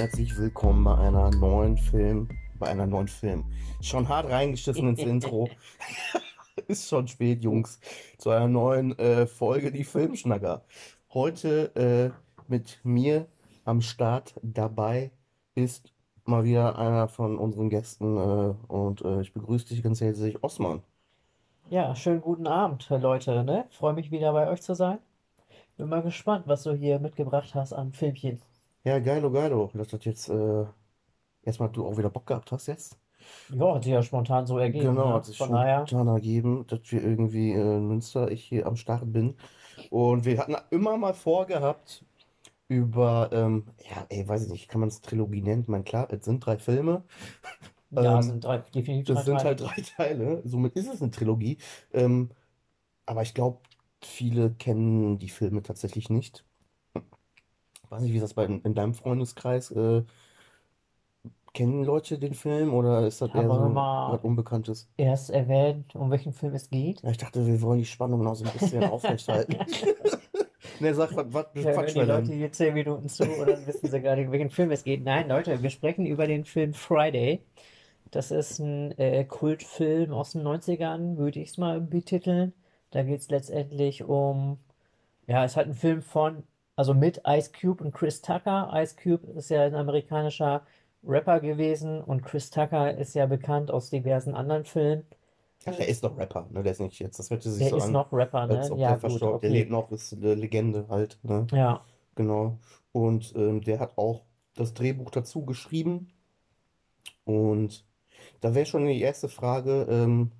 herzlich willkommen bei einer neuen Film, bei einer neuen Film. Schon hart reingeschissen ins Intro. Ist schon spät, Jungs. Zu einer neuen äh, Folge, die Filmschnacker. Heute äh, mit mir am Start dabei ist mal wieder einer von unseren Gästen äh, und äh, ich begrüße dich ganz herzlich, Osman. Ja, schönen guten Abend, Leute, ne? Freue mich wieder bei euch zu sein. Bin mal gespannt, was du hier mitgebracht hast an Filmchen. Ja, geilo, geilo, dass das jetzt äh, erstmal du auch wieder Bock gehabt hast jetzt. Ja, hat sich ja spontan so ergeben, Genau, ne? hat sich Von daher, spontan ergeben, dass wir irgendwie in Münster, ich hier am Start bin. Und wir hatten immer mal vorgehabt, über, ähm, ja, ey, weiß ich nicht, kann man es Trilogie nennen? Ich meine, klar, es sind drei Filme. ja, Ähm, sind drei, definitiv das drei sind Teile. halt drei Teile, somit ist es eine Trilogie. Ähm, aber ich glaube, viele kennen die Filme tatsächlich nicht. Weiß nicht, wie ist das bei, in deinem Freundeskreis? Äh, kennen Leute den Film oder ist das eher so was Unbekanntes? erst erwähnen, um welchen Film es geht? Ja, ich dachte, wir wollen die Spannung noch so ein bisschen aufrechthalten. Ne, sag, was, was Ja, hören die wir Leute denn? hier zehn Minuten zu und dann wissen sie gar nicht, um welchen Film es geht. Nein, Leute, wir sprechen über den Film Friday. Das ist ein äh, Kultfilm aus den Neunzigern, würde ich es mal betiteln. Da geht es letztendlich um Ja, ist halt ein Film von, also mit Ice Cube und Chris Tucker. Ice Cube ist ja ein amerikanischer Rapper gewesen und Chris Tucker ist ja bekannt aus diversen anderen Filmen. Ach, der ist doch Rapper, ne? Der ist nicht jetzt. Das hört sich Der so ist an, noch Rapper, als ne? ob Ja, der gut, verstorben, der okay. lebt noch, ist eine Legende halt, ne? Ja, Genau. Und ähm, der hat auch das Drehbuch dazu geschrieben. Und da wäre schon die erste Frage, ähm,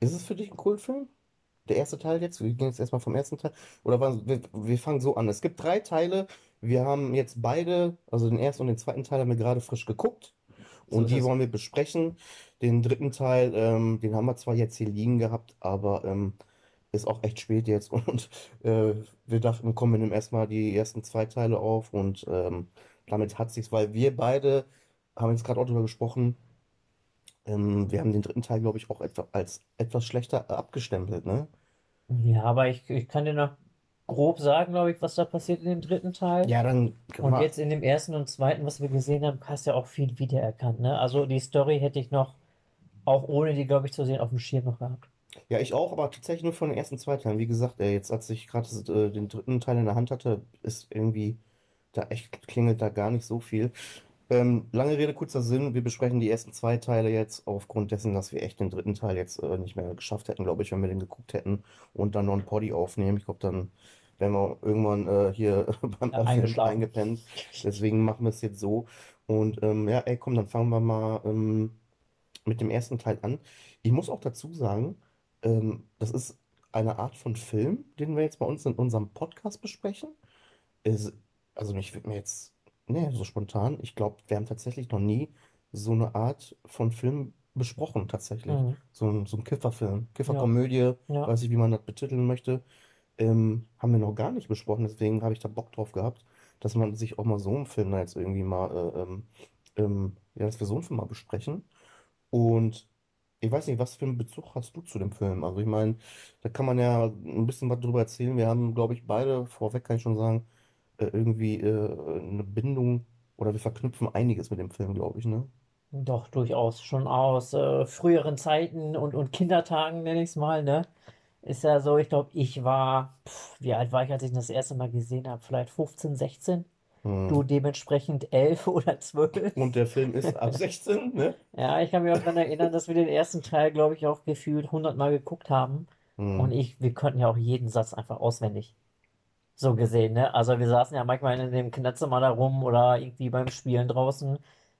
ist es für dich ein Kultfilm? Der erste Teil jetzt? Wir gehen jetzt erstmal vom ersten Teil. Oder wir, wir fangen so an. Es gibt drei Teile. Wir haben jetzt beide, also den ersten und den zweiten Teil haben wir gerade frisch geguckt. so Und ist die wollen wir besprechen. Den dritten Teil, ähm, den haben wir zwar jetzt hier liegen gehabt, aber ähm, ist auch echt spät jetzt. Und äh, wir dachten, komm, wir nehmen erstmal die ersten zwei Teile auf. Und ähm, damit hat sich's, weil wir beide haben jetzt gerade auch drüber gesprochen. Ähm, wir haben den dritten Teil, glaube ich, auch etwa, als etwas schlechter abgestempelt, ne? Ja, aber ich, ich kann dir noch grob sagen, glaube ich, was da passiert in dem dritten Teil. Ja, dann Und jetzt in dem ersten und zweiten, was wir gesehen haben, hast du ja auch viel wiedererkannt, ne? Also die Story hätte ich noch, auch ohne die, glaube ich, zu sehen, auf dem Schirm noch gehabt. ja, ich auch, aber tatsächlich nur von den ersten zwei Teilen. Wie gesagt, ey, jetzt als ich gerade äh, den dritten Teil in der Hand hatte, ist irgendwie, da echt klingelt da gar nicht so viel. Ähm, lange Rede, kurzer Sinn, wir besprechen die ersten zwei Teile jetzt aufgrund dessen, dass wir echt den dritten Teil jetzt äh, nicht mehr geschafft hätten, glaube ich, wenn wir den geguckt hätten und dann noch einen Poddy aufnehmen. Ich glaube, dann wären wir irgendwann äh, hier beim Ja, eingeschlafen. eingepennt. Deswegen machen wir es jetzt so. Und ähm, ja, ey, komm, dann fangen wir mal ähm, mit dem ersten Teil an. Ich muss auch dazu sagen, ähm, das ist eine Art von Film, den wir jetzt bei uns in unserem Podcast besprechen. Ist, also ich würde mir jetzt, nee, so spontan, ich glaube, wir haben tatsächlich noch nie so eine Art von Film besprochen, tatsächlich. Mhm. So ein, so ein Kifferfilm, Kifferkomödie, ja. weiß ich, wie man das betiteln möchte. Ähm, haben wir noch gar nicht besprochen, deswegen habe ich da Bock drauf gehabt, dass man sich auch mal so einen Film da jetzt irgendwie mal, äh, ähm, ähm, ja, dass wir so einen Film mal besprechen. Und ich weiß nicht, was für einen Bezug hast du zu dem Film? Also ich meine, da kann man ja ein bisschen was drüber erzählen. Wir haben, glaube ich, beide, vorweg kann ich schon sagen, äh, irgendwie äh, eine Bindung oder wir verknüpfen einiges mit dem Film, glaube ich, ne? Doch, durchaus. Schon aus äh, früheren Zeiten und, und Kindertagen, nenne ich es mal, ne? Ist ja so, ich glaube, ich war, pff, wie alt war ich, als ich das erste Mal gesehen habe? Vielleicht 15, 16? Du Hm. dementsprechend 11 oder 12? Und der Film ist ab 16, ne? Ja, ich kann mich auch daran erinnern, dass wir den ersten Teil, glaube ich, auch gefühlt 100 Mal geguckt haben. Und Hm. ich, wir konnten ja auch jeden Satz einfach auswendig. So gesehen, ne? Also wir saßen ja manchmal in dem Kinderzimmer da rum oder irgendwie beim Spielen draußen.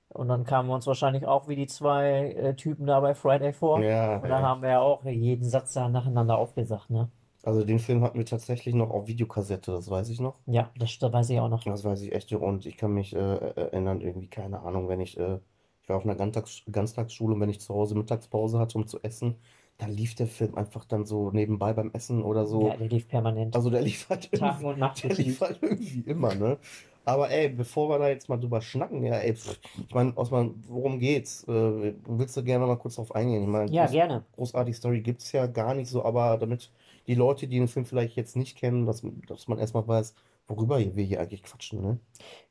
Und dann kamen wir uns wahrscheinlich auch wie die zwei äh, Typen da bei Friday vor. Ja, Und dann ja. haben wir ja auch jeden Satz da nacheinander aufgesagt, ne? Also den Film hatten wir tatsächlich noch auf Videokassette, das weiß ich noch. Ja, das, das weiß ich auch noch. Das weiß ich echt. Und ich kann mich äh, erinnern, irgendwie, keine Ahnung, wenn ich, äh, ich war auf einer Ganztags Ganztagsschule und wenn ich zu Hause Mittagspause hatte, um zu essen, dann lief der Film einfach dann so nebenbei beim Essen oder Ja, so. der lief permanent. Also der lief halt Tag und Nacht der lief halt irgendwie immer, ne? Aber ey, bevor wir da jetzt mal drüber schnacken, ja, ey, pff, ich meine, Osman, worum geht's? Äh, willst du gerne mal kurz drauf eingehen? Ich meine, Ja, groß, gerne. großartige Story gibt's ja gar nicht so, aber damit die Leute, die den Film vielleicht jetzt nicht kennen, dass, dass man erstmal weiß, worüber wir hier eigentlich quatschen, ne?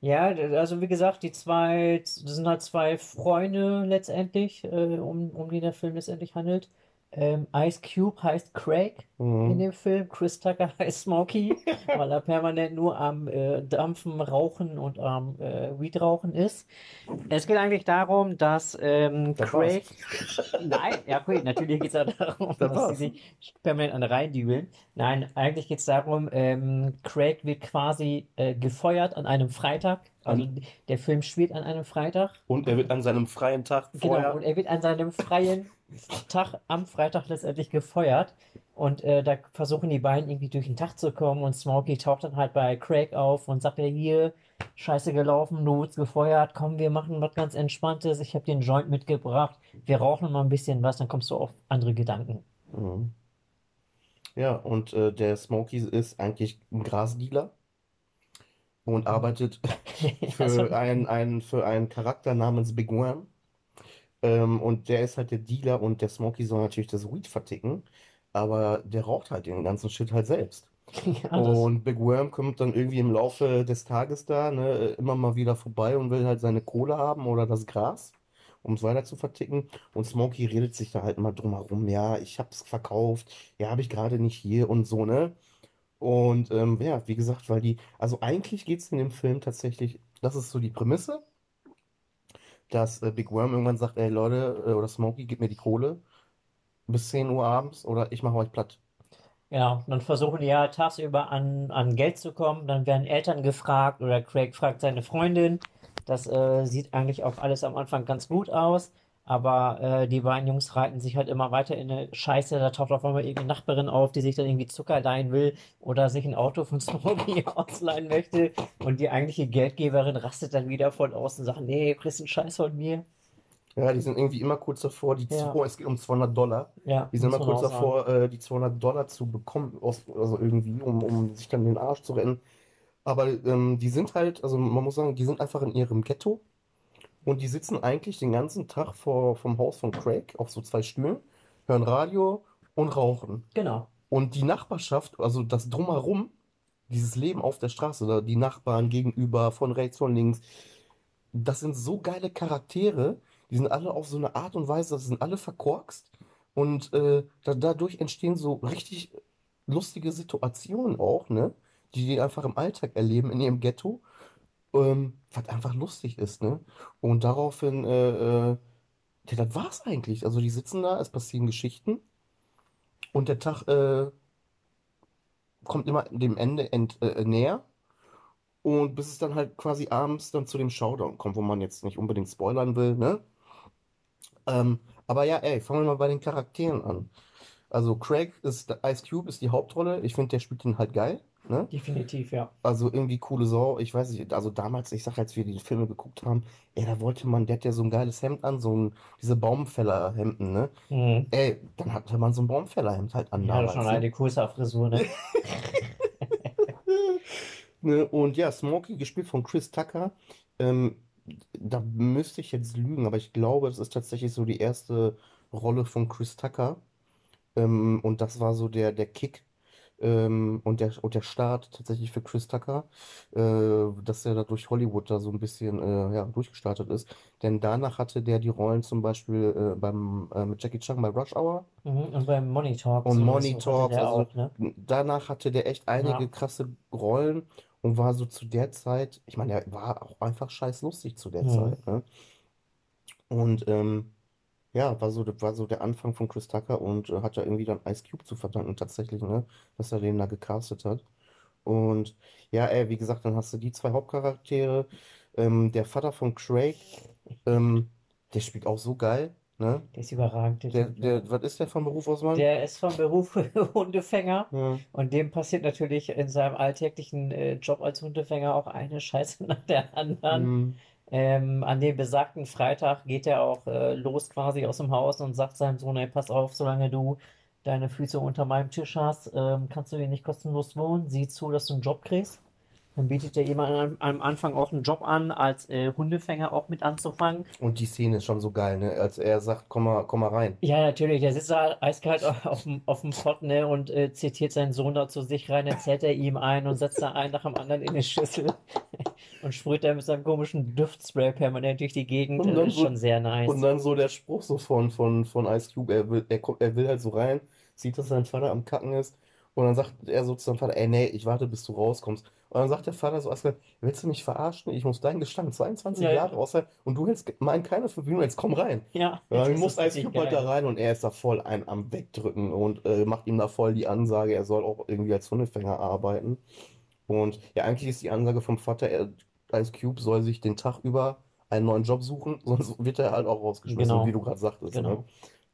Ja, also wie gesagt, die zwei, das sind halt zwei Freunde letztendlich, äh, um, um die der Film letztendlich handelt. Ähm, Ice Cube heißt Craig in Mhm. dem Film, Chris Tucker heißt Smokey, weil er permanent nur am äh, Dampfen, Rauchen und am äh, Weed rauchen ist. Es geht eigentlich darum, dass ähm, Das war's. Craig. Nein, ja, okay, natürlich geht es auch darum, Das dass war's. sie sich permanent an reindübeln. Nein, eigentlich geht es darum, ähm, Craig wird quasi äh, gefeuert an einem Freitag. Also der Film spielt an einem Freitag. Und er wird an seinem freien Tag Genau, vorher. und er wird an seinem freien Tag am Freitag letztendlich gefeuert. Und äh, da versuchen die beiden irgendwie durch den Tag zu kommen. Und Smokey taucht dann halt bei Craig auf und sagt: Ja, hier, scheiße gelaufen, du wurdest gefeuert. Komm, wir machen was ganz Entspanntes. Ich habe den Joint mitgebracht. Wir rauchen mal ein bisschen was, dann kommst du auf andere Gedanken. Mhm. Ja, und äh, der Smokey ist eigentlich ein Grasdealer und arbeitet für einen, einen, für einen Charakter namens Big Worm. Ähm, und der ist halt der Dealer und der Smokey soll natürlich das Weed verticken, aber der raucht halt den ganzen Shit halt selbst. ja, das, Und Big Worm kommt dann irgendwie im Laufe des Tages da, ne, immer mal wieder vorbei und will halt seine Kohle haben oder das Gras, um es weiter zu verticken. Und Smokey redet sich da halt immer drum herum, ja, ich hab's verkauft, ja, habe ich gerade nicht hier und so, ne? Und ähm, ja, wie gesagt, weil die, also eigentlich geht es in dem Film tatsächlich, das ist so die Prämisse, dass äh, Big Worm irgendwann sagt, ey Leute, äh, oder Smokey, gib mir die Kohle bis 10 Uhr abends oder ich mache euch platt. Genau, dann versuchen die ja tagsüber an, an Geld zu kommen. Dann werden Eltern gefragt oder Craig fragt seine Freundin. Das äh, sieht eigentlich auch alles am Anfang ganz gut aus. Aber äh, die beiden Jungs reiten sich halt immer weiter in eine Scheiße. Da taucht auf einmal irgendeine Nachbarin auf, die sich dann irgendwie Zucker leihen will oder sich ein Auto von Smokey ausleihen möchte. Und die eigentliche Geldgeberin rastet dann wieder voll aus und sagt, nee, du kriegst einen Scheiß von mir. Ja, die sind irgendwie immer kurz davor, die Ja. 2, es geht um 200 Dollar. Ja, Die sind immer kurz davor, äh, die 200 Dollar zu bekommen, aus, also irgendwie, um, um sich dann den Arsch zu retten. Aber ähm, die sind halt, also man muss sagen, die sind einfach in ihrem Ghetto und die sitzen eigentlich den ganzen Tag vor, vom Haus von Craig auf so zwei Stühlen, hören Radio und rauchen. Genau. Und die Nachbarschaft, also das Drumherum, dieses Leben auf der Straße, die Nachbarn gegenüber, von rechts, von links, das sind so geile Charaktere, die sind alle auf so eine Art und Weise, das sind alle verkorkst und äh, da, dadurch entstehen so richtig lustige Situationen auch, ne? Die die einfach im Alltag erleben in ihrem Ghetto, ähm, was einfach lustig ist, ne? Und daraufhin, äh, äh, ja, das war's eigentlich. Also die sitzen da, es passieren Geschichten und der Tag äh, kommt immer dem Ende ent, äh, näher. Und bis es dann halt quasi abends dann zu dem Showdown kommt, wo man jetzt nicht unbedingt spoilern will, ne? Ähm, aber ja, ey, fangen wir mal bei den Charakteren an. Also Craig ist, Ice Cube ist die Hauptrolle. Ich finde, der spielt den halt geil, ne? Definitiv, ja. Also irgendwie coole Sau. Ich weiß nicht, also damals, ich sag, als wir die Filme geguckt haben, ey, da wollte man, der hat ja so ein geiles Hemd an, so ein, diese Baumfällerhemden, ne? Mhm. Ey, dann hatte man so ein Baumfällerhemd halt an Ja, damals, schon ne? eine coole Frisur, ne? Ne, und ja, Smokey, gespielt von Chris Tucker. Ähm, da müsste ich jetzt lügen, aber ich glaube, das ist tatsächlich so die erste Rolle von Chris Tucker. Ähm, und das war so der, der Kick ähm, und, der, und der Start tatsächlich für Chris Tucker, äh, dass er da durch Hollywood da so ein bisschen äh, ja, durchgestartet ist. Denn danach hatte der die Rollen zum Beispiel äh, beim, äh, mit Jackie Chan bei Rush Hour Mhm. Und beim Money Talks und Money Talks. Also auch, ne? danach hatte der echt einige Ja. krasse Rollen und war so zu der Zeit, ich meine, er war auch einfach scheiß lustig zu der Mhm. Zeit, ne? Und ähm, ja, war so, war so der Anfang von Chris Tucker und äh, hat ja irgendwie dann Ice Cube zu verdanken, tatsächlich, ne? Dass er den da gecastet hat. Und ja, ey, wie gesagt, dann hast du die zwei Hauptcharaktere. Ähm, der Vater von Craig, ähm, der spielt auch so geil, ne? Der ist überragend, der Der, Typ. der, was ist der von Beruf aus, Mann? Der ist vom Beruf Hundefänger Ja. und dem passiert natürlich in seinem alltäglichen äh, Job als Hundefänger auch eine Scheiße nach der anderen. Mhm. Ähm, an dem besagten Freitag geht er auch äh, los quasi aus dem Haus und sagt seinem Sohn, ey, pass auf, solange du deine Füße unter meinem Tisch hast, ähm, kannst du hier nicht kostenlos wohnen. Sieh zu, dass du einen Job kriegst. Dann bietet er jemand am, Anfang auch einen Job an, als äh, Hundefänger auch mit anzufangen. Und die Szene ist schon so geil, ne? Als er sagt, komm mal, komm mal rein. Ja, natürlich, der sitzt da eiskalt auf dem, auf dem Pott, ne, und äh, zitiert seinen Sohn da zu sich rein, erzählt er ihm ein und setzt da einen nach dem anderen in die Schüssel und sprüht dann mit seinem komischen Duftspray permanent durch die Gegend. Und Das dann ist so, schon sehr nice. und dann so der Spruch so von, von, von Ice Cube, er will, er er will halt so rein, sieht, dass sein Vater am Kacken ist. Und dann sagt er so zu seinem Vater, ey, nee, ich warte, bis du rauskommst. Und dann sagt der Vater so eiskalt, willst du mich verarschen? Ich muss deinen Gestank 22 Ja, Jahre ja, aushalten und du hältst meinen keine fünf Minuten, jetzt komm rein. ja, Ja, das muss richtig Cube halt da rein und er ist da voll ein am Wegdrücken und äh, macht ihm da voll die Ansage, er soll auch irgendwie als Hundefänger arbeiten. Und ja, eigentlich ist die Ansage vom Vater, er, Ice Cube soll sich den Tag über einen neuen Job suchen, sonst wird er halt auch rausgeschmissen, wie Genau, du gerade sagtest, ne? genau.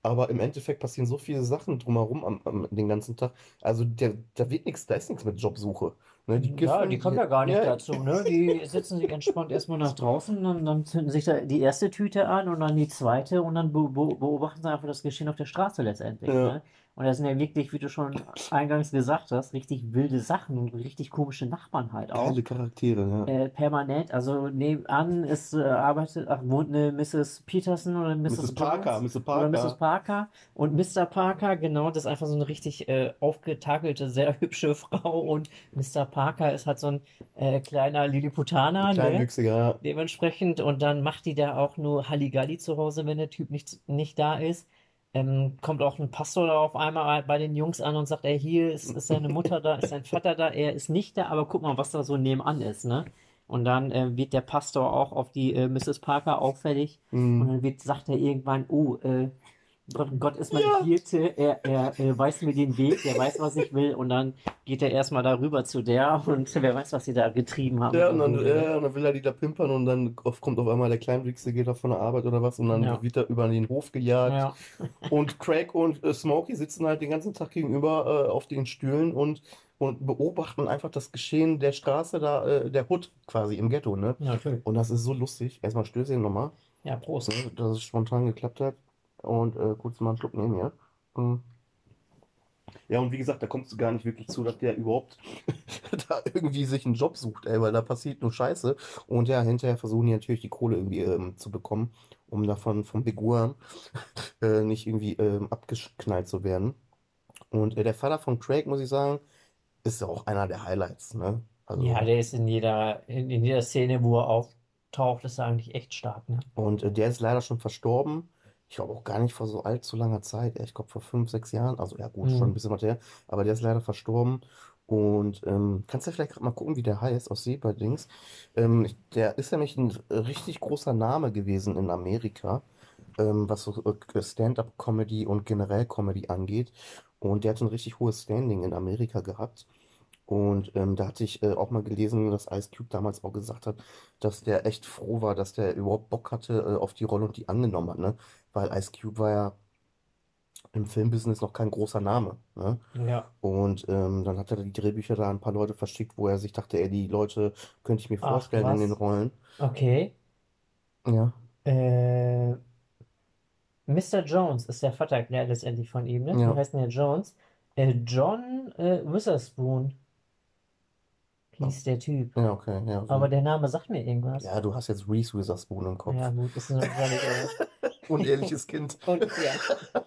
Aber im Endeffekt passieren so viele Sachen drumherum am, am, den ganzen Tag. Also der, da wird nichts, da ist nichts mit Jobsuche. Ne? Die Ja, die kommen ja gar nicht ja, dazu, ne? Die setzen sich entspannt erstmal nach draußen und dann zünden sich da die erste Tüte an und dann die zweite und dann be be beobachten sie einfach das Geschehen auf der Straße letztendlich, ja, ne? Und das sind ja wirklich, wie du schon eingangs gesagt hast, richtig wilde Sachen und richtig komische Nachbarn halt auch. geile Charaktere, ja. Äh, permanent, also nebenan ist, äh, arbeitet, ach, wohnt eine Mrs. Peterson oder Mrs. Mrs. Parker, Mrs. oder Mrs. Parker. Parker und Mr. Parker, genau, das ist einfach so eine richtig äh, aufgetakelte, sehr hübsche Frau und Mr. Parker ist halt so ein äh, kleiner Ein Lilliputaner, ne? Ja. Dementsprechend und dann macht die da auch nur Halligalli zu Hause, wenn der Typ nicht, nicht da ist. Ähm, kommt auch ein Pastor da auf einmal bei den Jungs an und sagt, ey, hier ist, ist seine Mutter da, ist sein Vater da, er ist nicht da, aber guck mal, was da so nebenan ist, ne? Und dann äh, wird der Pastor auch auf die äh, Mrs. Parker auffällig und Mhm. dann wird, sagt er irgendwann, oh, äh, Gott, ist mein Ja, Hirte, er, er äh, weiß mir den Weg, er weiß, was ich will und dann geht er erstmal darüber zu der und wer weiß, was sie da getrieben haben Ja, und dann, ja, und dann will er die da pimpern und dann kommt auf einmal der Kleinwüchsige, geht da von der Arbeit oder was und dann Ja, wird er über den Hof gejagt. ja, Und Craig und äh, Smokey sitzen halt den ganzen Tag gegenüber äh, auf den Stühlen und, und beobachten einfach das Geschehen der Straße da, äh, der Hood quasi im Ghetto, ne? ja, natürlich. Und das ist so lustig. Erstmal Stößchen nochmal, Ja, Prost. ne? Dass es spontan geklappt hat. Und äh, kurz mal einen Schluck nehmen hier. Mhm. Ja, und wie gesagt, da kommst du gar nicht wirklich zu, dass der überhaupt da irgendwie sich einen Job sucht, ey, weil da passiert nur Scheiße. Und ja, hinterher versuchen die natürlich die Kohle irgendwie ähm, zu bekommen, um davon vom Worm äh, nicht irgendwie ähm, abgeknallt zu werden. Und äh, der Vater von Craig, muss ich sagen, ist ja auch einer der Highlights, ne? Ja, Also, der ist in jeder, in, in jeder Szene, wo er auftaucht, ist er eigentlich echt stark, ne? und äh, der ist leider schon verstorben. Ich glaube auch gar nicht vor so allzu langer Zeit. Ich glaube vor fünf, sechs Jahren. Also ja gut, schon ein bisschen was her. Aber der ist leider verstorben. Und ähm, kannst du vielleicht gerade mal gucken, wie der heißt aus Seberdings. Ähm, der ist nämlich ein richtig großer Name gewesen in Amerika, ähm, was so äh, Stand-up-Comedy und generell Comedy angeht. Und der hat ein richtig hohes Standing in Amerika gehabt. Und ähm, da hatte ich äh, auch mal gelesen, dass Ice Cube damals auch gesagt hat, dass der echt froh war, dass der überhaupt Bock hatte äh, auf die Rolle und die angenommen hat, ne? Weil Ice Cube war ja im Filmbusiness noch kein großer Name, ne? Ja. Und ähm, dann hat er die Drehbücher da ein paar Leute verschickt, wo er sich dachte, ey, die Leute könnte ich mir Ach, vorstellen in den? Rollen. Okay. Ja, Äh, Mr. Jones ist der Vater ja, letztendlich von ihm, ne? Wie ja. heißt denn der Jones? Äh, John äh, Witherspoon hieß der Typ. Ja, okay, ja, Aber so. der Name sagt mir irgendwas. Ja, du hast jetzt Reese Witherspoon im Kopf. Ja, gut, ist nur Unehrliches Kind. Und ja,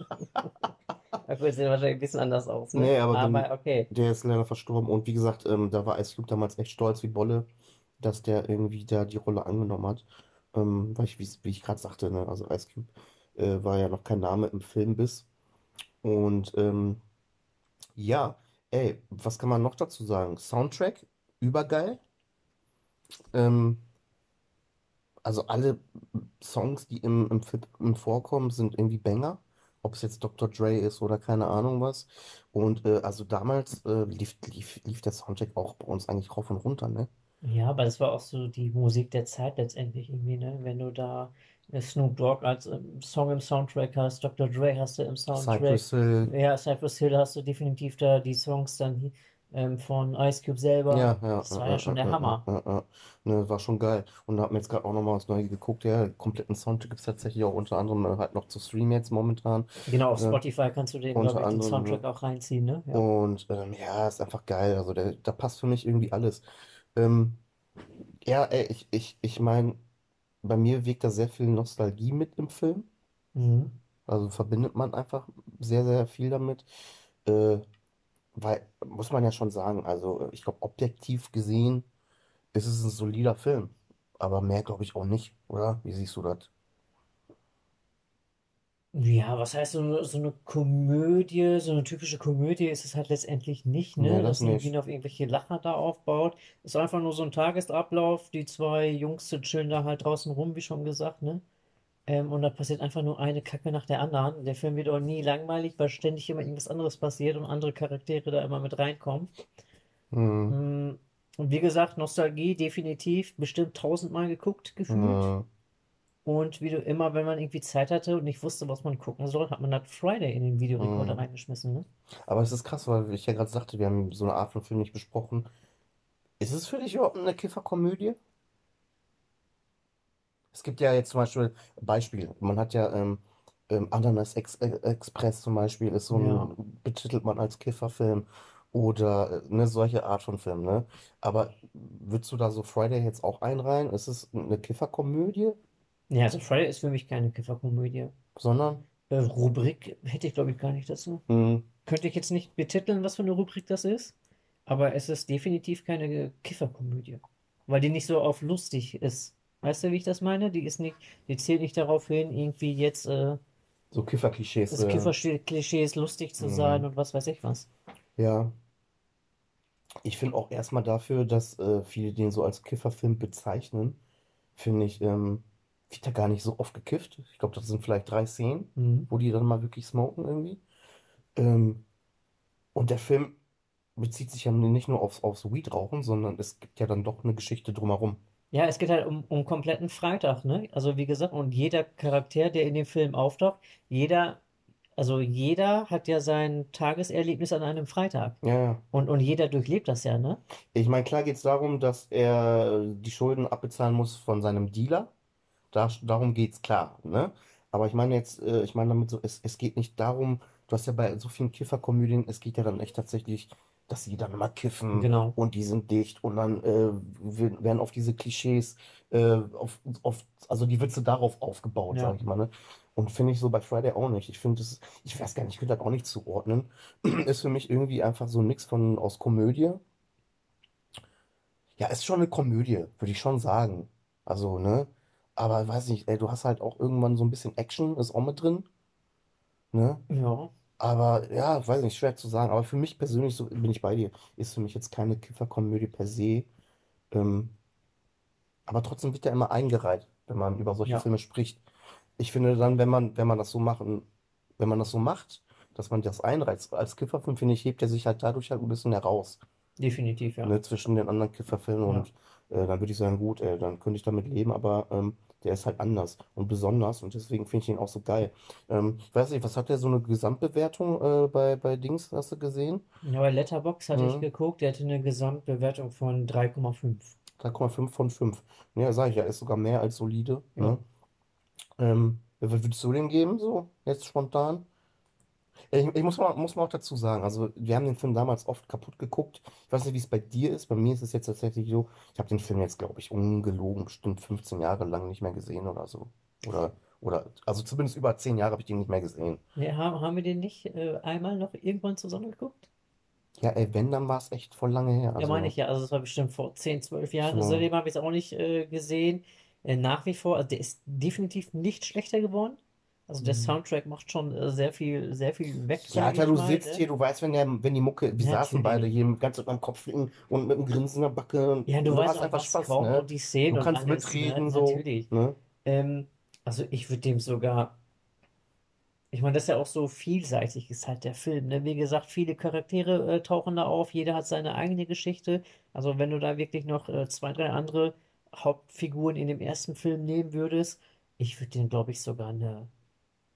dafür sieht er wahrscheinlich ein bisschen anders aus, ne? Nee, aber Aber okay. der ist leider verstorben. Und wie gesagt, ähm, da war Ice Cube damals echt stolz wie Bolle, dass der irgendwie da die Rolle angenommen hat. Ähm, weil ich, wie, wie ich gerade sagte, ne, also Ice Cube äh, war ja noch kein Name im Filmbiss. Und ähm, ja, ey, was kann man noch dazu sagen? Soundtrack, übergeil. Ähm, also alle Songs, die im, im Film vorkommen, sind irgendwie Banger. Ob es jetzt Dr. Dre ist oder keine Ahnung was. Und äh, also damals äh, lief, lief, lief der Soundtrack auch bei uns eigentlich rauf und runter, ne? Ja, aber das war auch so die Musik der Zeit letztendlich irgendwie, ne? Wenn du da äh, Snoop Dogg als ähm, Song im Soundtrack hast, Dr. Dre hast du im Soundtrack, Cypress Hill, ja, Cypress Hill hast du definitiv da die Songs dann ähm, von Ice Cube selber. ja, ja, Das war ja, ja schon der Hammer. Ne, war schon geil. Und da hat mir jetzt gerade auch nochmal was Neues geguckt. Ja, den kompletten Soundtrack gibt es tatsächlich auch unter anderem äh, halt noch zu streamen jetzt momentan. Genau, auf Ne? Spotify kannst du den, Unter glaube ich, den anderem, Soundtrack ne? auch reinziehen, ne? Ja. Und ähm, ja, ist einfach geil. Also der, da passt für mich irgendwie alles. Ähm, ja, ey, ich, ich, ich meine, bei mir wirkt da sehr viel Nostalgie mit im Film. Mhm. Also verbindet man einfach sehr, sehr viel damit. Äh, weil, muss man ja schon sagen, also ich glaube, objektiv gesehen ist es ein solider Film. Aber mehr glaube ich auch nicht, oder? Wie siehst du das? Ja, was heißt so, eine- so eine Komödie, so eine typische Komödie ist es halt letztendlich nicht, Nee, ne? das Dass irgendwie nicht. noch irgendwelche Lacher da aufbaut. Ist einfach nur so ein Tagesablauf. Die zwei Jungs chillen da halt draußen rum, wie schon gesagt, ne? Ähm, und da passiert einfach nur eine Kacke nach der anderen. Der Film wird auch nie langweilig, weil ständig immer irgendwas anderes passiert und andere Charaktere da immer mit reinkommen. Hm, Mm, Und wie gesagt, Nostalgie definitiv, bestimmt tausendmal geguckt, gefühlt. hm, Und wie du immer, wenn man irgendwie Zeit hatte und nicht wusste, was man gucken soll, hat man das Friday in den Videorekorder hm. reingeschmissen, ne? Aber es ist krass, weil ich ja gerade sagte, wir haben so eine Art von Film nicht besprochen. Ist es für dich überhaupt eine Kifferkomödie? Es gibt ja jetzt zum Beispiel Beispiel. Man hat ja ähm, ähm, Ananas Ex äh, Express zum Beispiel, ist so Ja. ein, betitelt man als Kifferfilm oder äh, eine solche Art von Film, ne? Aber würdest du da so Friday jetzt auch einreihen? Ist es eine Kifferkomödie, Ja, also Friday ist für mich keine Kifferkomödie. sondern Äh, Rubrik hätte ich, glaube ich, gar nicht dazu. hm, Könnte ich jetzt nicht betiteln, was für eine Rubrik das ist, aber es ist definitiv keine Kifferkomödie, weil die nicht so auf lustig ist. Weißt du, wie ich das meine? Die ist nicht, die zählt nicht darauf hin, irgendwie jetzt äh, so Kifferklischees, das äh, Kiffer-Klischees lustig zu sein hm, und was weiß ich was. ja. Ich finde auch erstmal dafür, dass äh, viele den so als Kifferfilm bezeichnen, finde ich, ähm, wird da gar nicht so oft gekifft. Ich glaube, das sind vielleicht drei Szenen, Mhm. wo die dann mal wirklich smoken irgendwie. Ähm, und der Film bezieht sich ja nicht nur aufs, aufs Weed-Rauchen, sondern es gibt ja dann doch eine Geschichte drumherum. Ja, es geht halt um, um kompletten Freitag, ne? Also wie gesagt, und jeder Charakter, der in dem Film auftaucht, jeder, also jeder hat ja sein Tageserlebnis an einem Freitag. Ja. Und, und jeder durchlebt das ja, ne? Ich meine, klar geht es darum, dass er die Schulden abbezahlen muss von seinem Dealer. Da, darum geht's klar, ne? Aber ich meine jetzt, äh, ich meine damit so, es, es geht nicht darum, du hast ja bei so vielen Kifferkomödien, es geht ja dann echt tatsächlich, dass sie dann immer kiffen Genau. und die sind dicht und dann äh, werden auf diese Klischees, äh, auf, auf, also die Witze darauf aufgebaut, sage Ja. ich mal, ne? Und finde ich so bei Friday auch nicht. Ich finde es, ich weiß gar nicht, ich könnte das auch nicht zuordnen. Ist für mich irgendwie einfach so ein Mix von aus Komödie. Ja, ist schon eine Komödie, würde ich schon sagen. Also, ne? Aber weiß nicht, ey, du hast halt auch irgendwann so ein bisschen Action, ist auch mit drin, ne? Ja. Aber ja, weiß nicht, schwer zu sagen. Aber für mich persönlich, so bin ich bei dir, ist für mich jetzt keine Kifferkomödie per se. Ähm, aber trotzdem wird ja immer eingereiht, wenn man über solche Ja. Filme spricht. Ich finde dann, wenn man, wenn man das so machen, wenn man das so macht, dass man das einreiht als Kifferfilm, finde ich, hebt er sich halt dadurch halt ein bisschen heraus Definitiv, ja. ne, zwischen den anderen Kifferfilmen Ja. und äh, dann würde ich sagen, gut, ey, dann könnte ich damit leben, aber ähm, der ist halt anders und besonders und deswegen finde ich ihn auch so geil. Ähm, ich weiß nicht, was hat der so eine Gesamtbewertung äh, bei, bei Dings, hast du gesehen? Ja, bei Letterboxd hatte ich Mhm. geguckt, der hatte eine Gesamtbewertung von 3,5. 3,5 von 5. Ja, sag ich ja, ist sogar mehr als solide. Ja. Ne? Ähm, was würdest du dem geben, so jetzt spontan? Ich, ich muss mal, muss mal auch dazu sagen, also wir haben den Film damals oft kaputt geguckt. Ich weiß nicht, wie es bei dir ist. Bei mir ist es jetzt tatsächlich so, ich habe den Film jetzt, glaube ich, ungelogen, bestimmt 15 Jahre lang nicht mehr gesehen oder so. Oder, oder, also zumindest über 10 Jahre habe ich den nicht mehr gesehen. Ja, haben, haben wir den nicht äh, einmal noch irgendwann zusammen geguckt? Ja, ey, wenn, dann war es echt voll lange her. Ja, meine Also, ich ja. Also, es war bestimmt vor 10, 12 Jahren. so, Seitdem habe ich es auch nicht äh, gesehen. Äh, nach wie vor, also der ist definitiv nicht schlechter geworden. Also, der Mhm. Soundtrack macht schon äh, sehr viel, sehr viel weg, Ja, Alter, du mal, sitzt ne? hier, du weißt, wenn der, wenn die Mucke, wir saßen beide hier mit ganz am Kopf liegen und mit einem Grinsen in der Backe und Ja, du du weißt hast auch, einfach was Spaß, ne? und die Du Szenen und kannst alles, ne? mitreden, so, Natürlich. ne? Ähm, also, ich würde dem sogar. Ich meine, das ist ja auch so vielseitig, ist halt der Film, ne? Wie gesagt, viele Charaktere äh, tauchen da auf, jeder hat seine eigene Geschichte. Also wenn du da wirklich noch äh, zwei, drei andere Hauptfiguren in dem ersten Film nehmen würdest, ich würde denen, glaube ich, sogar eine,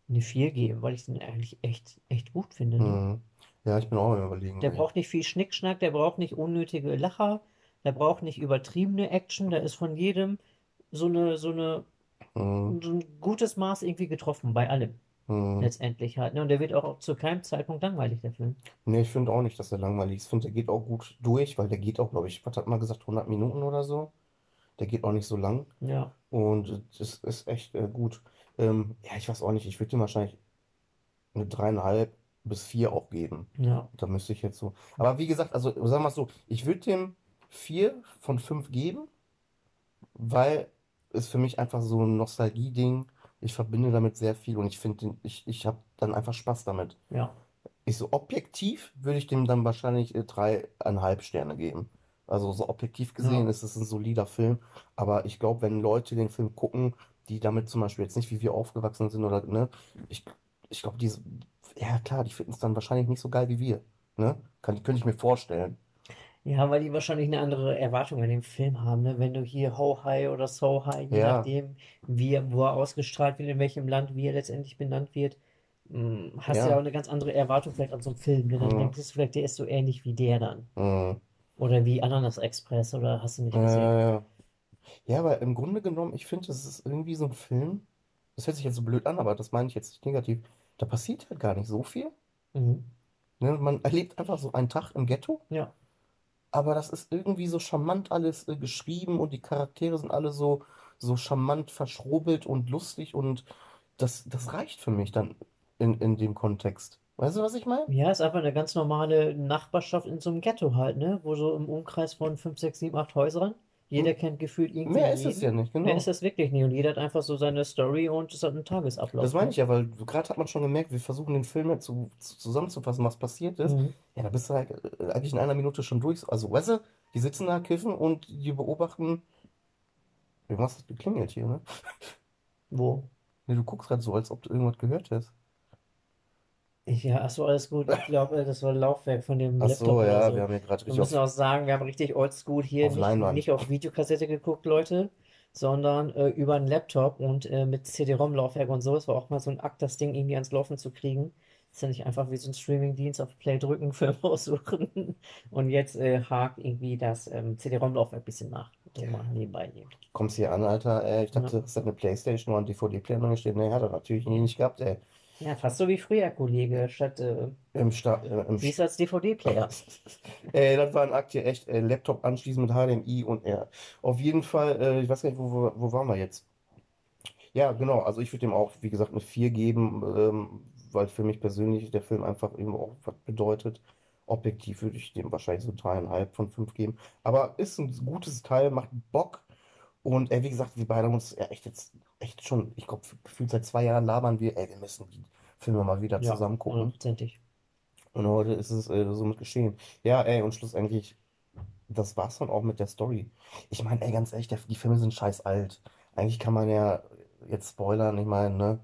eine 4 geben, weil ich den eigentlich echt, echt gut finde, ne? Mhm. Ja, ich bin auch Überlegen, Der braucht nicht viel Schnickschnack, der braucht nicht unnötige Lacher, der braucht nicht übertriebene Action, da ist von jedem so eine, so eine, Mhm. so ein gutes Maß irgendwie getroffen, bei allem. Hm. letztendlich halt. Ne? Und der wird auch zu keinem Zeitpunkt langweilig, der Film. Nee, ich finde auch nicht, dass er langweilig ist. Ich finde, der geht auch gut durch, weil der geht auch, glaube ich, was hat man gesagt, 100 Minuten oder so. Der geht auch nicht so lang. Ja, Und das ist echt äh, gut. Ähm, ja, ich weiß auch nicht, ich würde ihm wahrscheinlich eine dreieinhalb bis vier auch geben. ja, Da müsste ich jetzt so. Aber wie gesagt, also sagen wir es so, ich würde dem vier von fünf geben, weil es für mich einfach so ein Nostalgie-Ding. Ich verbinde damit sehr viel und ich finde, ich, ich habe dann einfach Spaß damit. ja. Ich so objektiv würde ich dem dann wahrscheinlich äh, dreieinhalb Sterne geben. Also so objektiv gesehen Ja. ist es ein solider Film, aber ich glaube, wenn Leute den Film gucken, die damit zum Beispiel jetzt nicht wie wir aufgewachsen sind oder ne, ich, ich glaube, die, ja klar, die finden es dann wahrscheinlich nicht so geil wie wir, ne? Kann, könnte ich mir vorstellen. Ja, weil die wahrscheinlich eine andere Erwartung an den Film haben, ne? Wenn du hier Ho High oder So High, je Ja, nachdem, wie wo er ausgestrahlt wird, in welchem Land, wie er letztendlich benannt wird, mh, hast du ja auch ja, eine ganz andere Erwartung vielleicht an so einen Film, ne? Dann mm, denkst du vielleicht, der ist so ähnlich wie der dann. mm, Oder wie Ananas Express, oder hast du nicht ja, gesehen? ja, ja. Ja, aber im Grunde genommen, ich finde, das ist irgendwie so ein Film. Das hört sich jetzt so blöd an, aber das meine ich jetzt nicht negativ. Da passiert halt gar nicht so viel. Mhm. Ne? Man erlebt einfach so einen Tag im Ghetto, Ja, aber das ist irgendwie so charmant alles äh, geschrieben und die Charaktere sind alle so, so charmant verschrobelt und lustig und das, das reicht für mich dann in, in dem Kontext. Weißt du, was ich meine? ja, ist einfach eine ganz normale Nachbarschaft in so einem Ghetto halt, ne? Wo so im Umkreis von 5, 6, 7, 8 Häusern? Jeder kennt gefühlt irgendwie Mehr ist es ja nicht, Mehr ist genau. das wirklich nicht. Und jeder hat einfach so seine Story und es hat einen Das Tagesablauf, meine ne? ich ja, weil gerade hat man schon gemerkt, wir versuchen den Film jetzt zu, zu, zusammenzufassen, was passiert ist. Mhm. Ja, da bist du halt äh, eigentlich in einer Minute schon durch. Also, weißt du, die sitzen da, kiffen und die beobachten. Irgendwas hat geklingelt hier, ne? Wo? Ne, du guckst gerade so, als ob du irgendwas gehört hast. Ich, ja, ach so, alles gut. Ich glaube, das war Laufwerk von dem Ach Laptop so, oder ja, so. wir haben hier gerade Wir richtig müssen auf, auch sagen, wir haben richtig oldschool hier auf nicht, nicht auf Videokassette geguckt, Leute, sondern äh, über einen Laptop und äh, mit CD-ROM-Laufwerk und so. Es war auch mal so ein Akt, das Ding irgendwie ans Laufen zu kriegen. Ist ja nicht einfach wie so ein Streaming-Dienst auf Play drücken, Film aussuchen und jetzt äh, hakt irgendwie das ähm, CD-ROM-Laufwerk ein bisschen nach. So mal nebenbei hier. Kommst hier an, Alter, ey, ich Ja. dachte, das hat eine Playstation und ein DVD-Player noch stehen. Nee, hat er natürlich nie nicht gehabt, ey. Ja, fast so wie früher, Kollege, statt äh, Im Sta äh, im wie es als DVD-Player. Ey, das war ein Akt hier, echt, äh, Laptop anschließen mit HDMI und ja. Auf jeden Fall, äh, ich weiß gar nicht, wo, wo, wo waren wir jetzt? Ja, genau, also ich würde dem auch, wie gesagt, eine 4 geben, ähm, weil für mich persönlich der Film einfach eben auch was bedeutet. Objektiv würde ich dem wahrscheinlich so dreieinhalb von fünf geben. Aber ist ein gutes Teil, macht Bock. Und ey, wie gesagt, wir beide haben uns ja echt jetzt, echt schon, ich glaube, gefühlt seit zwei Jahren labern wir, ey, wir müssen die Filme mal wieder Ja, zusammen gucken. hundertprozentig. Und heute ist es äh, somit geschehen. Ja, ey, und schlussendlich, das war's dann auch mit der Story. Ich meine, ey, ganz ehrlich, der, die Filme sind scheiß alt. Eigentlich kann man ja jetzt spoilern, ich meine, ne?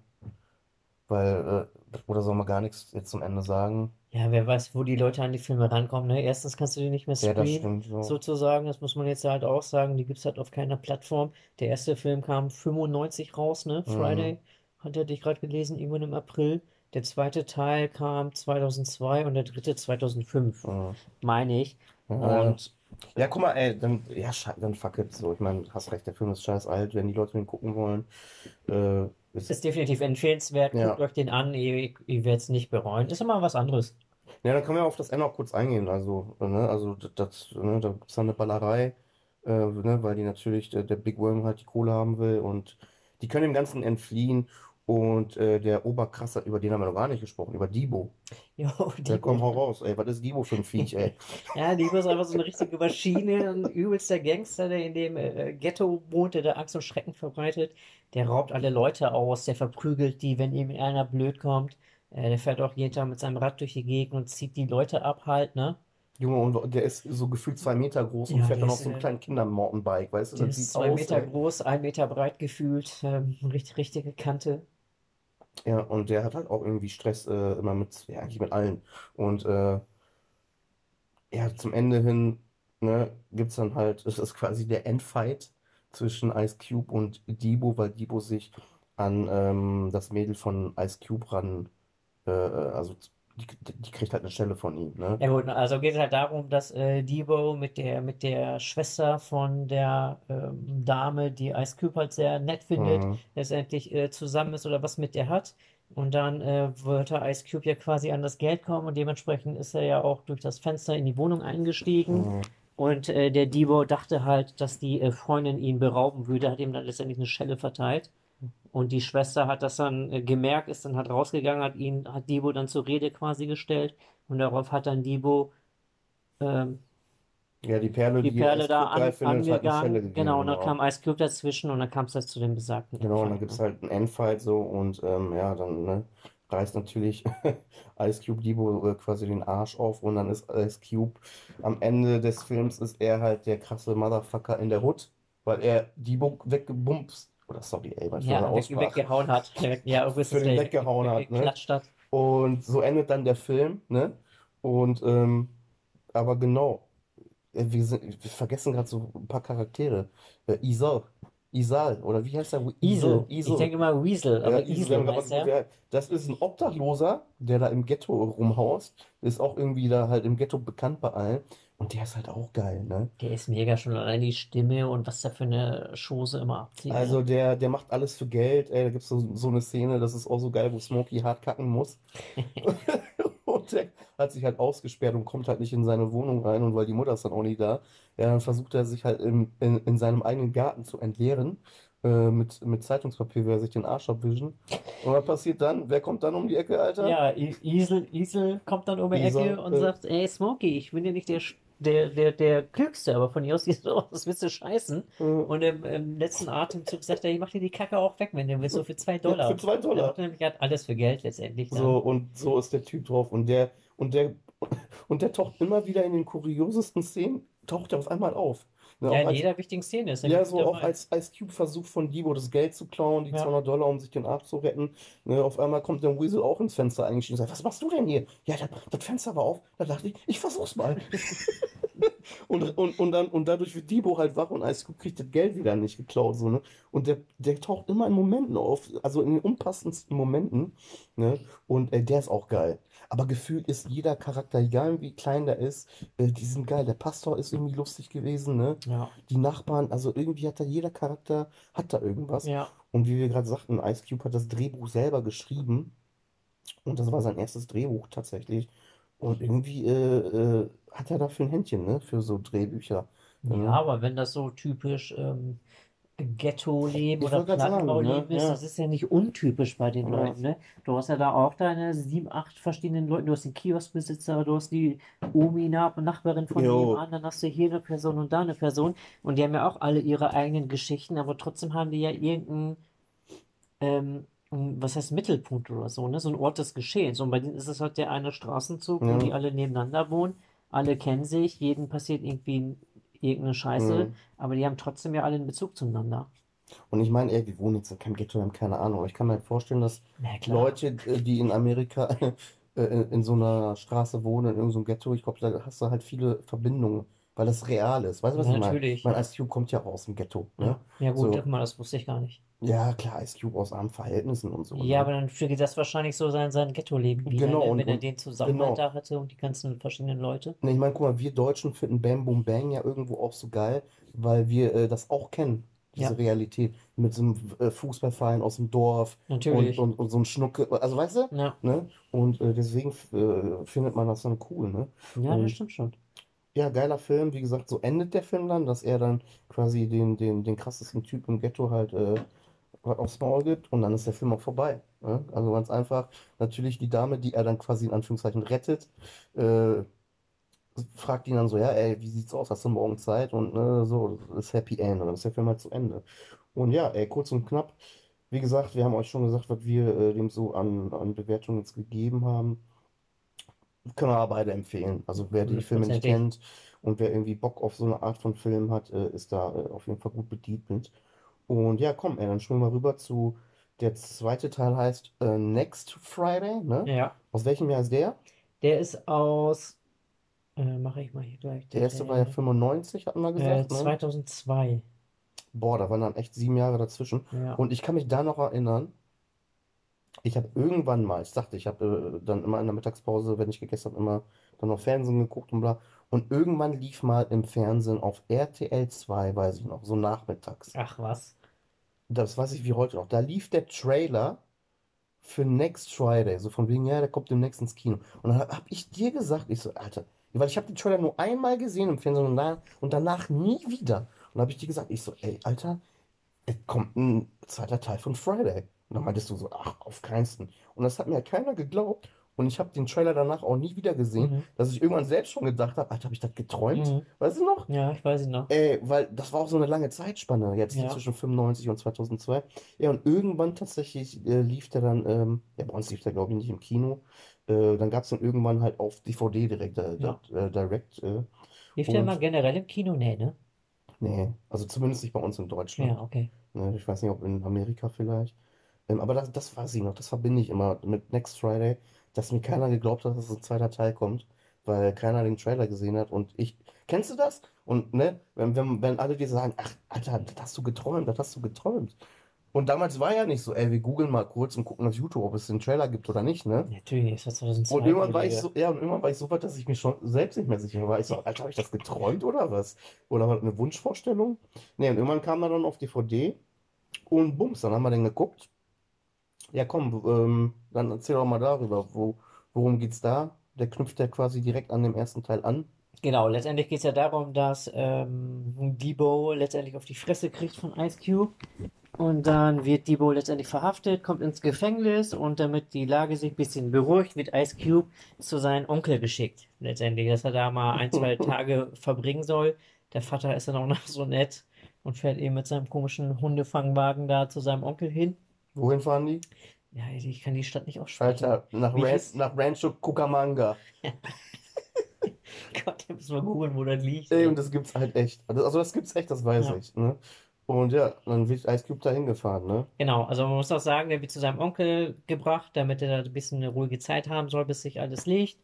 Weil, äh, oder soll man gar nichts jetzt zum Ende sagen? Ja, wer weiß, wo die Leute an die Filme rankommen, ne? Erstens kannst du die nicht mehr Ja, das streamen, stimmt so. sozusagen. Das muss man jetzt halt auch sagen. Die gibt's halt auf keiner Plattform. Der erste Film kam 95 raus, ne? Mhm. Friday, hatte ich gerade gelesen, irgendwann im April. Der zweite Teil kam 2002 und der dritte 2005, Mhm. meine ich. Ja, Und ja, guck mal, ey, dann, ja, dann fuck it. So, ich meine, hast recht, der Film ist scheiß alt. Wenn die Leute den gucken wollen, äh, ist, ist definitiv empfehlenswert. Guckt ja. euch den an, ihr, ihr werdet es nicht bereuen. Ist immer was anderes. Ja, dann können wir auf das Ende auch kurz eingehen. Also, ne, also das, das, ne, da gibt es dann eine Ballerei, äh, ne, weil die natürlich, der, der Big Worm halt die Kohle haben will und die können dem Ganzen entfliehen. Und äh, der Oberkrasser, über den haben wir noch gar nicht gesprochen, über Debo. Jo, Der komm, Debo. hau raus, ey, was ist Debo für ein Viech, ey? Ja, Debo ist einfach so eine richtige Maschine, ein übelster Gangster, der in dem äh, Ghetto wohnt, der da Angst und Schrecken verbreitet. Der raubt alle Leute aus, der verprügelt die, wenn ihm einer blöd kommt. Äh, der fährt auch jeden Tag mit seinem Rad durch die Gegend und zieht die Leute ab halt, ne? Junge, und der ist so gefühlt zwei Meter groß und Ja, fährt der dann auf so einem äh, kleinen Kinder-Mountainbike, weißt du? der ist zwei aus, Meter ey. groß, ein Meter breit gefühlt, ähm, richtig, richtige Kante. Ja, und der hat halt auch irgendwie Stress äh, immer mit, ja, eigentlich mit allen. Und äh, ja, zum Ende hin, ne, gibt's dann halt, es ist quasi der Endfight zwischen Ice Cube und Debo, weil Debo sich an ähm, das Mädel von Ice Cube ran, äh, äh, also die, die kriegt halt eine Stelle von ihm, ne? Ja gut, also geht es halt darum, dass äh, Debo mit der, mit der Schwester von der ähm, Dame, die Ice Cube halt sehr nett findet, Mhm. letztendlich äh, zusammen ist oder was mit der hat. Und dann äh, wollte Ice Cube ja quasi an das Geld kommen und dementsprechend ist er ja auch durch das Fenster in die Wohnung eingestiegen. Mhm. Und äh, der Debo dachte halt, dass die äh, Freundin ihn berauben würde, hat ihm dann letztendlich eine Schelle verteilt. Und die Schwester hat das dann äh, gemerkt, ist dann halt rausgegangen, hat ihn, hat Debo dann zur Rede quasi gestellt. Und darauf hat dann Debo ähm, Ja, die Perle, die die Perle da an, hat Schelle angegangen. gegeben, Genau, und dann genau. kam Ice Cube dazwischen und dann kam es halt zu dem besagten Genau, und dann Endfight, gibt es ne? halt einen Endfight so und ähm, ja, dann ne, reißt natürlich Ice Cube Debo äh, quasi den Arsch auf und dann ist Ice Cube am Ende des Films ist er halt der krasse Motherfucker in der Hood, weil er Debo weggebumst, oder sorry, ey, was für eine Ja, Aussprache, weggehauen hat. Ja, irgendwas für den der weggehauen hat, ne? hat. Und so endet dann der Film, ne? Und ähm, aber genau, äh, wir sind, wir vergessen gerade so ein paar Charaktere. Äh, Isal, Isal, oder wie heißt der? Isal, Isel. Ich denke immer Weasel, Ja, aber Isel, Isel heißt er. wer- das ist ein Obdachloser, der da im Ghetto rumhaust. Ist auch irgendwie da halt im Ghetto bekannt bei allen. Und der ist halt auch geil, ne? Der ist mega schon allein die Stimme und was der für eine Chose immer abzieht. Also der, der macht alles für Geld. Ey, da gibt es so, so eine Szene, das ist auch so geil, wo Smokey hart kacken muss. Und der hat sich halt ausgesperrt und kommt halt nicht in seine Wohnung rein. Und weil die Mutter ist dann auch nicht da, ja, dann versucht er sich halt im, in, in seinem eigenen Garten zu entleeren. Äh, mit, mit Zeitungspapier, will er sich den Arsch abwischen. Und was passiert dann? Wer kommt dann um die Ecke, Alter? Ja, Isel, Isel kommt dann um die Isel, Ecke und äh, sagt, ey Smokey, ich bin ja nicht der, der, der, der Klügste, aber von dir aus siehst du aus, als willst du scheißen. Äh, Und im, im letzten Atemzug sagt er, ich mach dir die Kacke auch weg, wenn du willst, so für zwei ja, Dollar. für zwei Der Dollar. macht nämlich halt alles für Geld letztendlich So, dann. und so ist der Typ drauf. Und der, und der, und der taucht immer wieder in den kuriosesten Szenen, taucht er auf einmal auf. Ne, Ja, in als, jeder wichtigen Szene ist ja, so auch als Ice Cube versucht von Debo das Geld zu klauen, die Ja. 200 Dollar, um sich den Arsch zu retten. Ne, auf einmal kommt der Weasel auch ins Fenster eingestiegen und sagt, was machst du denn hier? Ja, das, das Fenster war auf. Da dachte ich, ich versuch's mal. Und, und, und, dann, und dadurch wird Debo halt wach und Ice Cube kriegt das Geld wieder nicht geklaut. So, ne? Und der, der taucht immer in Momenten auf, also in den unpassendsten Momenten. Ne? Und äh, der ist auch geil. Aber gefühlt ist jeder Charakter, egal wie klein der ist, äh, die sind geil. Der Pastor ist irgendwie lustig gewesen, ne? Ja, Die Nachbarn, also irgendwie hat da jeder Charakter, hat da irgendwas. ja. Und wie wir gerade sagten, Ice Cube hat das Drehbuch selber geschrieben. Und das war sein erstes Drehbuch tatsächlich. Und irgendwie äh, äh, hat er dafür ein Händchen, ne? Für so Drehbücher. Ja, Ne? aber wenn das so typisch ähm, Ghetto-Leben oder sagen, ne? Plattenbau-Leben ist, Ja. das ist ja nicht untypisch bei den Ja. Leuten, ne? Du hast ja da auch deine sieben, acht verschiedenen Leute. Du hast den Kioskbesitzer, du hast die Omi, Na- Nachbarin von nebenan, dann hast du hier eine Person und da eine Person. Und die haben ja auch alle ihre eigenen Geschichten, aber trotzdem haben die ja irgendeinen, ähm, was heißt Mittelpunkt oder so, ne? So ein Ort des Geschehens. Und bei denen ist es halt der eine Straßenzug, wo Ja. die alle nebeneinander wohnen. Alle kennen sich, jedem passiert irgendwie irgendeine Scheiße, Mhm. aber die haben trotzdem ja alle einen Bezug zueinander. Und ich meine, ey, wir wohnen jetzt in keinem Ghetto, wir haben keine Ahnung. Aber ich kann mir halt vorstellen, dass. Leute, äh, die in Amerika äh, in so einer Straße wohnen, in irgendeinem Ghetto, ich glaube, da hast du halt viele Verbindungen, weil das real ist. Weißt du, was Ja, ich meine? natürlich. Mein Ice Cube kommt ja auch aus dem Ghetto, ne? Ja, gut, So. mal, das wusste ich gar nicht. Ja, klar, Ice Cube aus armen Verhältnissen und so, Ja, ne? aber dann spiegelt das wahrscheinlich so sein, sein Ghetto-Leben wider, Genau, ne? und, Wenn er und den Zusammenhalt genau. da hatte und die ganzen verschiedenen Leute. Ne, ich meine, guck mal, wir Deutschen finden Bam Boom Bang ja irgendwo auch so geil, weil wir äh, das auch kennen, diese Ja, Realität mit so einem äh, Fußballverein aus dem Dorf und, natürlich. und, und so ein Schnucke, also weißt du, Ja, ne? Und äh, deswegen äh, findet man das dann cool, ne? ja, das Und stimmt schon. ja, geiler Film, wie gesagt, so endet der Film dann, dass er dann quasi den, den, den krassesten Typ im Ghetto halt äh, aufs Maul gibt und dann ist der Film auch vorbei. Ne? Also ganz einfach, natürlich die Dame, die er dann quasi in Anführungszeichen rettet, äh, fragt ihn dann so, ja, ey, wie sieht's aus? Hast du morgen Zeit? Und ne, so, das ist Happy End und dann ist der Film halt zu Ende. Und ja, ey, kurz und knapp, wie gesagt, wir haben euch schon gesagt, was wir äh, dem so an, an Bewertungen jetzt gegeben haben. Können wir aber beide empfehlen. Also wer die Filme nicht kennt und wer irgendwie Bock auf so eine Art von Film hat, äh, ist da äh, auf jeden Fall gut bedient. Und ja, komm, ey, dann springen wir rüber zu, der zweite Teil heißt äh, Next Friday, ne? Ja, Aus welchem Jahr ist der? der ist aus, äh, mache ich mal hier gleich, Der erste war ja 95, hatten wir äh, gesagt, ne? 2002. Boah, da waren dann echt sieben Jahre dazwischen. Ja, Und ich kann mich da noch erinnern, ich habe irgendwann mal, ich sagte, ich habe äh, dann immer in der Mittagspause, wenn ich gegessen habe, immer dann noch Fernsehen geguckt und bla. Und irgendwann lief mal im Fernsehen auf RTL 2, weiß ich noch, so nachmittags. ach was. Das weiß ich wie heute noch. Da lief der Trailer für Next Friday. So von wegen, ja, der kommt demnächst ins Kino. Und dann habe hab ich dir gesagt, ich so, Alter, weil ich habe den Trailer nur einmal gesehen im Fernsehen und, danach, und danach nie wieder. Und habe ich dir gesagt, ich so, ey, Alter, es kommt ein zweiter Teil von Friday. Und dann meintest du so, ach, auf keinsten. Und das hat mir ja keiner geglaubt. Und ich habe den Trailer danach auch nie wieder gesehen, Mhm. dass ich irgendwann selbst schon gedacht habe, Alter, habe ich das geträumt? Mhm. Weißt du noch? Ja, ich weiß es noch. Ey, weil das war auch so eine lange Zeitspanne, jetzt Ja. zwischen 95 und 2002. Ja, und irgendwann tatsächlich äh, lief der dann, ähm, ja, bei uns lief der, glaube ich, nicht im Kino. Äh, dann gab es den irgendwann halt auf DVD direkt, äh, Ja. äh, direkt. Äh, Lief der mal generell im Kino? Nee, ne? nee, also zumindest nicht bei uns in Deutschland. Ja, okay. Ne, ich weiß nicht, ob in Amerika vielleicht. Ähm, aber das, das weiß ich noch, das verbinde ich immer mit Next Friday, dass mir keiner geglaubt hat, dass ein zweiter Teil kommt, weil keiner den Trailer gesehen hat. Und ich, kennst du das? Und ne, wenn, wenn, wenn alle dir sagen, ach, Alter, das hast du geträumt, das hast du geträumt. Und damals war ja nicht so, ey, wir googeln mal kurz und gucken auf YouTube, ob es den Trailer gibt oder nicht, ne? Natürlich, ist das 2002, Und irgendwann war ich so, ja, und irgendwann war ich so weit, dass ich mich schon selbst nicht mehr sicher war. Ich so, Alter, habe ich das geträumt oder was? Oder war das eine Wunschvorstellung? Nee, und irgendwann kam er dann auf DVD und bums, dann haben wir den geguckt. Ja, komm, ähm, dann erzähl doch mal darüber, wo, worum geht's da? Der knüpft ja quasi direkt an dem ersten Teil an. Genau, letztendlich geht es ja darum, dass ähm, Debo letztendlich auf die Fresse kriegt von Ice Cube. Und dann wird Debo letztendlich verhaftet, kommt ins Gefängnis und damit die Lage sich ein bisschen beruhigt, wird Ice Cube zu seinem Onkel geschickt. Letztendlich, dass er da mal ein, zwei Tage verbringen soll. Der Vater ist dann auch noch so nett und fährt eben mit seinem komischen Hundefangwagen da zu seinem Onkel hin. Wohin fahren die? Ja, ich kann die Stadt nicht aussprechen. Alter, nach, Wie Ran hieß- nach Rancho Cucamonga. Gott, ich muss mal googeln, wo das liegt. Ey, und das gibt's halt echt. Also also das gibt's echt, das weiß Ja. ich, ne? Und ja, dann wird Ice Cube da hingefahren, ne? Genau, also man muss auch sagen, der wird zu seinem Onkel gebracht, damit er da ein bisschen eine ruhige Zeit haben soll, bis sich alles legt.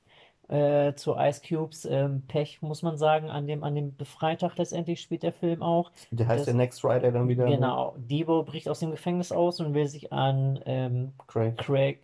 Äh, zu Ice Cubes ähm, Pech, muss man sagen, an dem, an dem Freitag letztendlich spielt der Film auch. Der heißt Das- ja Next Friday dann wieder. ne? Genau, Debo bricht aus dem Gefängnis aus und will sich an ähm, Craig. Craig,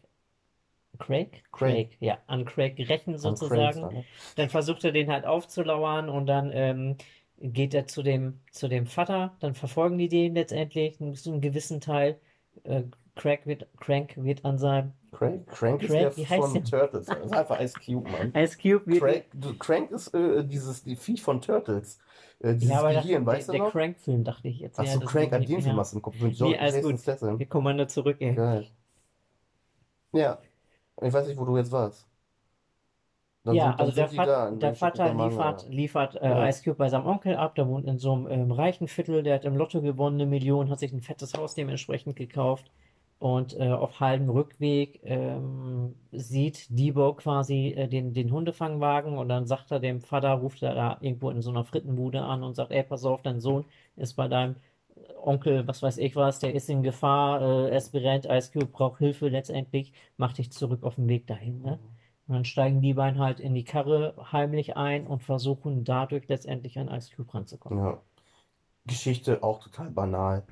Craig? Craig. ja, an Craig rächen sozusagen. Craig? Dann versucht er den halt aufzulauern und dann ähm, geht er zu dem, zu dem Vater, dann verfolgen die den letztendlich, zu einem gewissen Teil. Äh, Craig wird, Crank wird an seinem Crank? Crank ist Crank, der wie heißt von der? Turtles. Das ist einfach Ice Cube, Mann. Ice Cube wird. Crank, Crank ist äh, dieses die Viech von Turtles. Äh, dieses ja, aber das, Gehirn, der, weißt du der? Crank-Film, dachte ich jetzt. Ach Ja, so, das Crank, an ist- den Film ja. hast du im Kopf. Mit John Nee, alles gut. Statham. Wir Kommando zurück, ey. Geil. Ja. Ich weiß nicht, wo du jetzt warst. Dann Ja, sind, also der, Vat da der Vater liefert, liefert äh, Ja. Ice Cube bei seinem Onkel ab. Der wohnt in so einem ähm, reichen Viertel. Der hat im Lotto gewonnen, eine Million, hat sich ein fettes Haus dementsprechend gekauft. Und äh, auf halbem Rückweg ähm, sieht Debo quasi äh, den, den Hundefangwagen und dann sagt er dem Vater, ruft er da irgendwo in so einer Frittenbude an und sagt, ey, pass auf, dein Sohn ist bei deinem Onkel, was weiß ich was, der ist in Gefahr, äh, brennt, Ice Cube braucht Hilfe letztendlich, mach dich zurück auf den Weg dahin, ne? Und dann steigen die beiden halt in die Karre heimlich ein und versuchen dadurch letztendlich an Ice Cube ranzukommen. Ja. Geschichte auch total banal.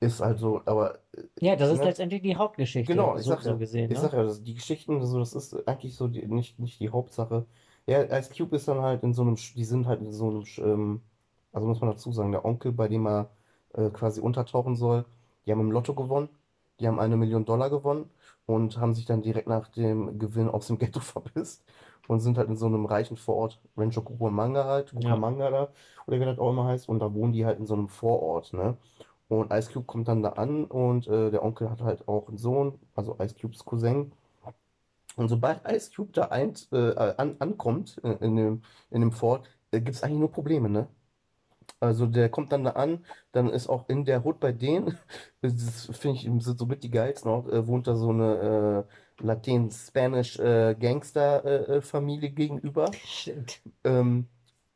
Ist also, aber äh, Ja, das ist Ne? letztendlich die Hauptgeschichte, Genau, ich so, sag ja, so gesehen, ich ne? sag ja, das, die Geschichten, so, das ist eigentlich so die, nicht, nicht die Hauptsache. Ja, Ice Cube ist dann halt in so einem, die sind halt in so einem, ähm, also muss man dazu sagen, der Onkel, bei dem er äh, quasi untertauchen soll, die haben im Lotto gewonnen, die haben eine Million Dollar gewonnen und haben sich dann direkt nach dem Gewinn aus dem Ghetto verpisst und sind halt in so einem reichen Vorort, Rancho Cucamonga halt, Ja. Cucamonga da, oder wie das auch immer heißt, und da wohnen die halt in so einem Vorort, ne? Und Ice Cube kommt dann da an und äh, der Onkel hat halt auch einen Sohn, also Ice Cubes Cousin. Und sobald Ice Cube da ein, äh, an, ankommt äh, in dem, in dem Fort, äh, gibt es eigentlich nur Probleme, ne? Also der kommt dann da an, dann ist auch in der Hood bei denen, das finde ich sind so mit die geilsten auch, äh, wohnt da so eine äh, Latin-Spanish äh, Gangster-Familie gegenüber. Stimmt. Ähm,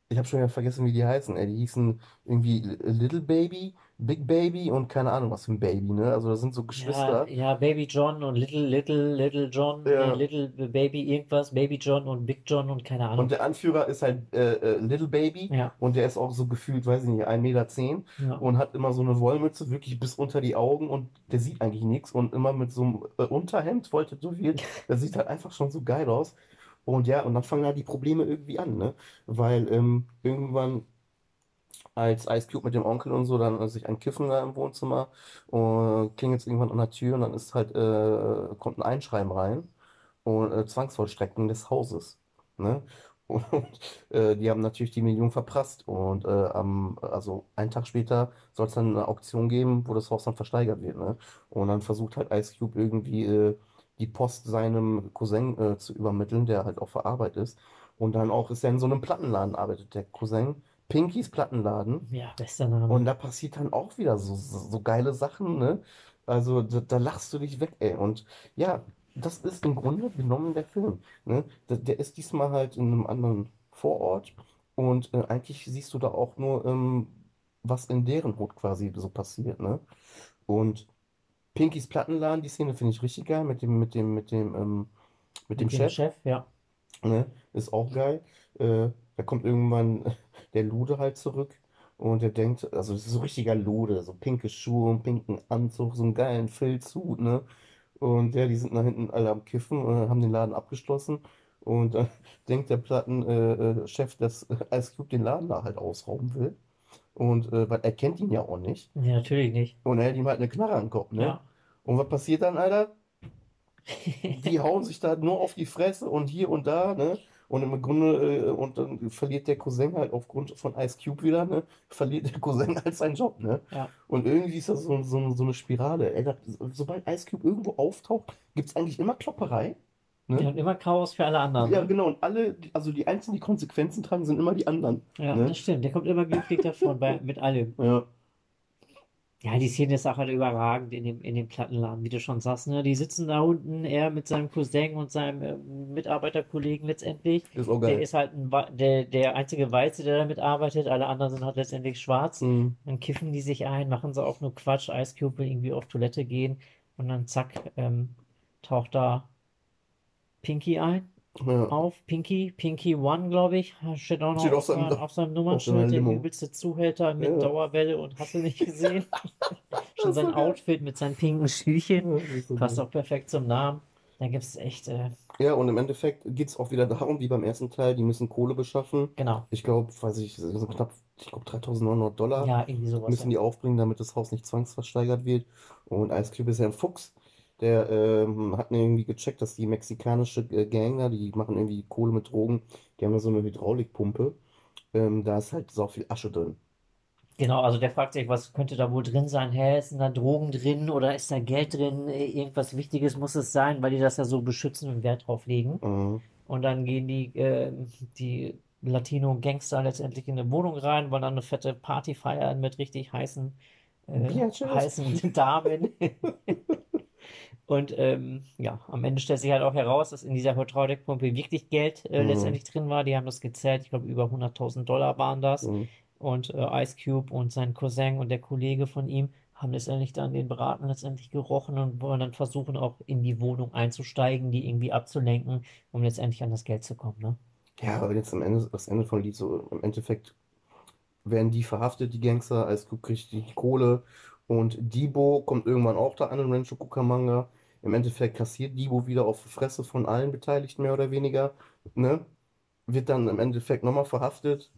ich habe schon wieder vergessen, wie die heißen. Ey. Die hießen irgendwie Little Baby, Big Baby und keine Ahnung was für ein Baby, ne? Also das sind so Ja, Geschwister. ja, Baby John und Little, Little, Little John, Ja. nee, Little Baby irgendwas, Baby John und Big John und keine Ahnung. Und der Anführer ist halt äh, äh, Little Baby Ja, und der ist auch so gefühlt, weiß ich nicht, 1,10 Meter zehn ja. und hat immer so eine Wollmütze, wirklich bis unter die Augen und der sieht eigentlich nichts und immer mit so einem äh, Unterhemd, voll tätowiert. Der sieht halt einfach schon so geil aus. Und ja, und dann fangen da die Probleme irgendwie an, ne? Weil ähm, irgendwann als Ice Cube mit dem Onkel und so dann äh, sich ein Kiffen da im Wohnzimmer und klingelt es irgendwann an der Tür und dann ist halt, äh, kommt ein Einschreiben rein und äh, Zwangsvollstreckung des Hauses. Ne? Und äh, die haben natürlich die Million verprasst. Und äh, am, also einen Tag später soll es dann eine Auktion geben, wo das Haus dann versteigert wird. Ne? Und dann versucht halt Ice Cube irgendwie äh, die Post seinem Cousin äh, zu übermitteln, der halt auch für Arbeit ist. Und dann auch ist er in so einem Plattenladen arbeitet, der Cousin. Pinkys Plattenladen. Ja, bester Name. Und da passiert dann auch wieder so, so, so geile Sachen, ne? Also da, da lachst du dich weg, ey. Und ja, das ist im Grunde genommen der Film, ne? Der, der ist diesmal halt in einem anderen Vorort und äh, eigentlich siehst du da auch nur, ähm, was in deren Hut quasi so passiert, ne? Und Pinkys Plattenladen, die Szene finde ich richtig geil mit dem, mit dem, mit dem, ähm, mit dem Mit dem Chef. Chef, ja. Ne? Ist auch geil. Äh, da kommt irgendwann der Lude halt zurück und der denkt, also das ist so richtiger Lude, so pinke Schuhe und pinken Anzug, so einen geilen Filzhut, ne? Und ja, die sind da hinten alle am Kiffen, äh, haben den Laden abgeschlossen und dann denkt der Plattenchef, äh, äh, Chef, dass Ice Cube den Laden da halt ausrauben will. Und äh, weil er kennt ihn ja auch nicht. Ja, natürlich nicht. Und er hält ihm halt eine Knarre an den Kopf, ne? Ja. Und was passiert dann, Alter? die hauen sich da nur auf die Fresse und hier und da, ne? Und im Grunde, äh, und dann verliert der Cousin halt aufgrund von Ice Cube wieder, ne? Verliert der Cousin halt seinen Job, ne? Ja. Und irgendwie ist das so, so, so eine Spirale. Ey, da, sobald Ice Cube irgendwo auftaucht, gibt es eigentlich immer Klopperei. Ne? und immer Chaos für alle anderen. Ja, ne? genau. Und alle, die- also die Einzigen, die Konsequenzen tragen, sind immer die anderen. Ja, Ne? das stimmt. Der kommt immer glimpflich davon bei, mit allem. Ja. Ja, die Szene ist auch halt überragend in dem, in dem Plattenladen, wie du schon sagst, ne? Die sitzen da unten, er mit seinem Cousin und seinem ähm, Mitarbeiterkollegen letztendlich. Ist auch Der geil. ist halt ein, der, der einzige Weiße, der da mitarbeitet. Alle anderen sind halt letztendlich schwarz. Mhm. Dann kiffen die sich ein, machen sie auch nur Quatsch. Ice Cube will irgendwie auf Toilette gehen und dann zack, ähm, taucht da Pinky ein. Ja. auf. Pinky, Pinky One, glaube ich, steht auch noch Steht auf, seinem- sein- auf seinem Nummernschild, der übelste Zuhälter mit Ja. Dauerwelle und hast du nicht gesehen? Schon so sein geil. Outfit mit seinen pinken Schüchen ist so passt auch perfekt zum Namen. Da gibt es echt, äh, Ja, und im Endeffekt geht es auch wieder darum, wie beim ersten Teil, die müssen Kohle beschaffen. genau, Ich glaube, weiß ich, sind knapp, ich glaube 3900 Dollar ja, irgendwie sowas. müssen Ja. die aufbringen, damit das Haus nicht zwangsversteigert wird. Und Ice Cube ist ja ein Fuchs. Der ähm, hat irgendwie gecheckt, dass die mexikanische äh, Gang da, die machen irgendwie Kohle mit Drogen, die haben da so eine Hydraulikpumpe. Ähm, da ist halt so viel Asche drin. Genau, also der fragt sich, was könnte da wohl drin sein? Hä, sind da Drogen drin oder ist da Geld drin? Äh, Irgendwas Wichtiges muss es sein, weil die das ja so beschützen und Wert drauf legen. Mhm. Und dann gehen die, äh, die Latino-Gangster letztendlich in eine Wohnung rein, wollen dann eine fette Party feiern mit richtig heißen, äh, heißen Damen. Und ähm, ja, am Ende stellt sich halt auch heraus, dass in dieser Hydraulikpumpe wirklich Geld äh, Mhm. letztendlich drin war. Die haben das gezählt, ich glaube über 100.000 Dollar waren das. Mhm. Und äh, Ice Cube und sein Cousin und der Kollege von ihm haben letztendlich dann den Braten letztendlich gerochen und wollen dann versuchen, auch in die Wohnung einzusteigen, die irgendwie abzulenken, um letztendlich an das Geld zu kommen, ne? Ja, aber jetzt am Ende, das Ende von Lied, so im Endeffekt werden die verhaftet, die Gangster, Ice Cube kriegt die Kohle und Debo kommt irgendwann auch da an in Rancho Cucamonga. Im Endeffekt kassiert Debo wieder auf die Fresse von allen Beteiligten, mehr oder weniger, ne? Wird dann im Endeffekt nochmal verhaftet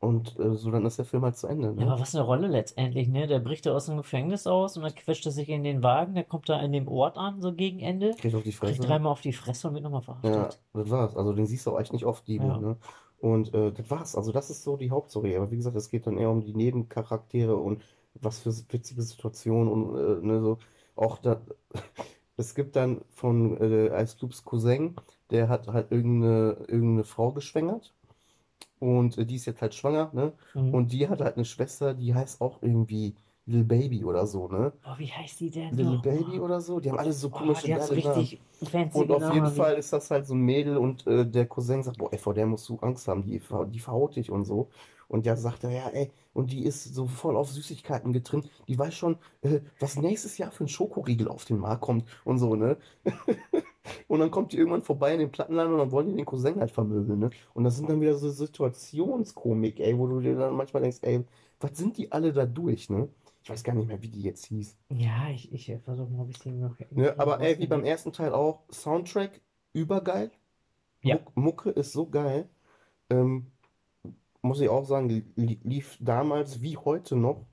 und äh, so dann ist der Film halt zu Ende, Ja, ne? aber was eine Rolle letztendlich, ne? Der bricht da aus dem Gefängnis aus und dann quetscht er sich in den Wagen, der kommt da in dem Ort an, so gegen Ende, Kriegt auf die kriegt Fresse. dreimal auf die Fresse und wird nochmal Ja, verhaftet. das war's. Also den siehst du auch echt nicht oft, Debo, Ja. ne? Und äh, das war's. Also das ist so die Hauptstory. Aber wie gesagt, es geht dann eher um die Nebencharaktere und was für witzige Situationen und äh, ne, so. Auch da, es gibt dann von äh, Ice Cubes Cousin, der hat halt irgendeine, irgendeine Frau geschwängert. Und äh, die ist jetzt halt schwanger, ne? Mhm. Und die hat halt eine Schwester, die heißt auch irgendwie Lil Baby oder so, ne? Oh, wie heißt die denn Little noch? Baby oder so. Die haben alle so Oh, komische, die hat so geile Namen. fancy Und auf jeden Namen. Fall ist das halt so ein Mädel und äh, der Cousin sagt, boah, ey, vor der musst du Angst haben, die, die verhaut dich und so. Und ja, sagt er, ja, ey, und die ist so voll auf Süßigkeiten getrimmt, die weiß schon, äh, was nächstes Jahr für ein Schokoriegel auf den Markt kommt und so, ne? Und dann kommt die irgendwann vorbei in den Plattenladen und dann wollen die den Cousin halt vermöbeln, ne? Und das sind dann wieder so Situationskomik, ey, wo du dir dann manchmal denkst, ey, was sind die alle da durch, ne? Ich weiß gar nicht mehr, wie die jetzt hieß. Ja, ich, ich versuche mal, ob ich die noch Ne, aber ey, wie beim ersten Teil auch, Soundtrack übergeil. Ja. Muck, Mucke ist so geil. Ähm, muss ich auch sagen, li lief damals wie heute noch,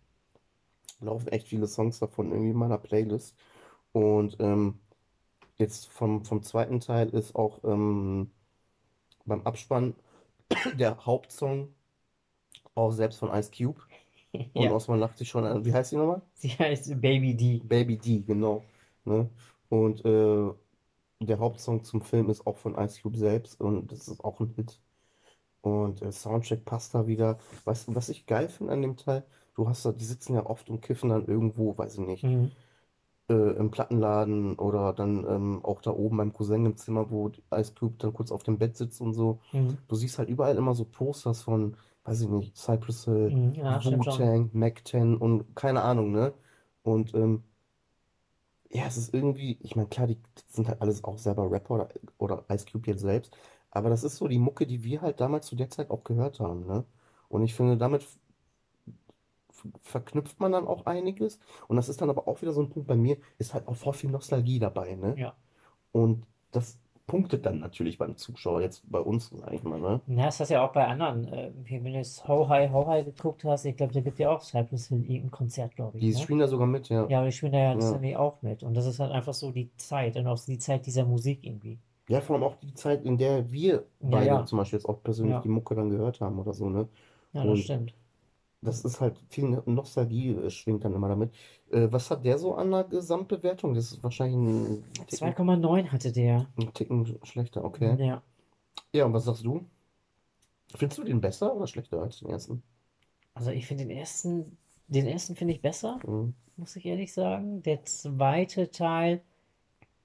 laufen echt viele Songs davon irgendwie in meiner Playlist. Und ähm, jetzt vom, vom zweiten Teil ist auch ähm, beim Abspann der Hauptsong auch selbst von Ice Cube. Und Ja, Osman lacht sich schon an. Wie heißt die nochmal? sie heißt Baby D. Baby D, genau. Ne? Und äh, der Hauptsong zum Film ist auch von Ice Cube selbst und das ist auch ein Hit. Und der Soundtrack passt da wieder. Weißt du, was ich geil finde an dem Teil? Du hast da, die sitzen ja oft und kiffen dann irgendwo, weiß ich nicht, Mhm. äh, im Plattenladen oder dann ähm, auch da oben beim Cousin im Zimmer, wo Ice Cube dann kurz auf dem Bett sitzt und so. Mhm. Du siehst halt überall immer so Posters von, weiß ich nicht, Cypress Hill, Mhm. Ja. Wu-Tang, Mac 10 und keine Ahnung, ne? Und ähm, ja, es ist irgendwie, ich meine, klar, die sind halt alles auch selber Rapper oder, oder Ice Cube jetzt selbst, aber das ist so die Mucke, die wir halt damals zu der Zeit auch gehört haben, ne? Und ich finde, damit verknüpft man dann auch einiges. Und das ist dann aber auch wieder so ein Punkt bei mir, ist halt auch voll viel Nostalgie dabei, ne? Ja. Und das punktet dann natürlich beim Zuschauer, jetzt bei uns, sag ich mal, ne? Ja, das hast du ja auch bei anderen. Äh, wenn du jetzt How High, How High geguckt hast, ich glaube, da gibt ja auch Cypress Hill irgendein Konzert, glaube ich, Die ne? spielen da sogar mit, ja. Ja, die spielen da ja das Ja. auch mit. Und das ist halt einfach so die Zeit und auch die Zeit dieser Musik irgendwie. Ja, vor allem auch die Zeit, in der wir Ja, beide ja, zum Beispiel jetzt auch persönlich ja, die Mucke dann gehört haben oder so, ne? ja, das Und stimmt. das ist halt viel Nostalgie, äh, schwingt dann immer damit. Äh, was hat der so an der Gesamtbewertung? Das ist wahrscheinlich ein Ticken, 2,9 hatte der. ein Ticken schlechter, okay. Ja. Ja, und was sagst du? Findest du den besser oder schlechter als den ersten? Also ich finde den ersten, den ersten finde ich besser, Mhm. muss ich ehrlich sagen. Der zweite Teil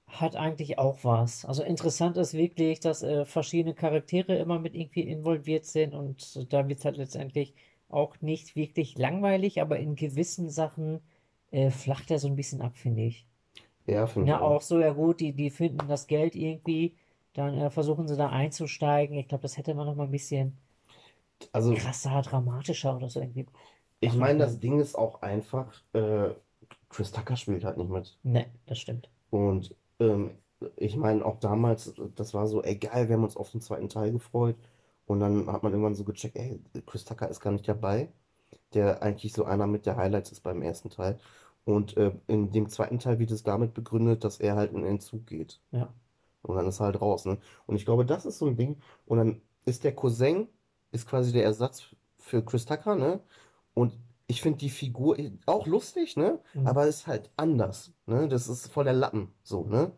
hat eigentlich auch was. Also interessant ist wirklich, dass äh, verschiedene Charaktere immer mit irgendwie involviert sind und da wird es halt letztendlich auch nicht wirklich langweilig, aber in gewissen Sachen äh, flacht er so ein bisschen ab, finde ich. Ja, finde ich Ja, auch. so, ja gut, die, die finden das Geld irgendwie, dann äh, versuchen sie da einzusteigen. Ich glaube, das hätte man noch mal ein bisschen Also, krasser, dramatischer oder so irgendwie ich meine, das. Ding ist auch einfach, äh, Chris Tucker spielt halt nicht mit. Ne, das stimmt. Und ähm, ich meine, auch damals, das war so, ey, geil, wir haben uns auf den zweiten Teil gefreut. Und dann hat man irgendwann so gecheckt, ey, Chris Tucker ist gar nicht dabei, der eigentlich so einer mit der Highlights ist beim ersten Teil. Und äh, in dem zweiten Teil wird es damit begründet, dass er halt in Entzug geht. Ja, Und dann ist er halt raus, ne? Und ich glaube, das ist so ein Ding. Und dann ist der Cousin, ist quasi der Ersatz für Chris Tucker, ne? Und ich finde die Figur auch lustig, ne? mhm. Aber ist halt anders, ne? Das ist voll der Lappen, so, ne?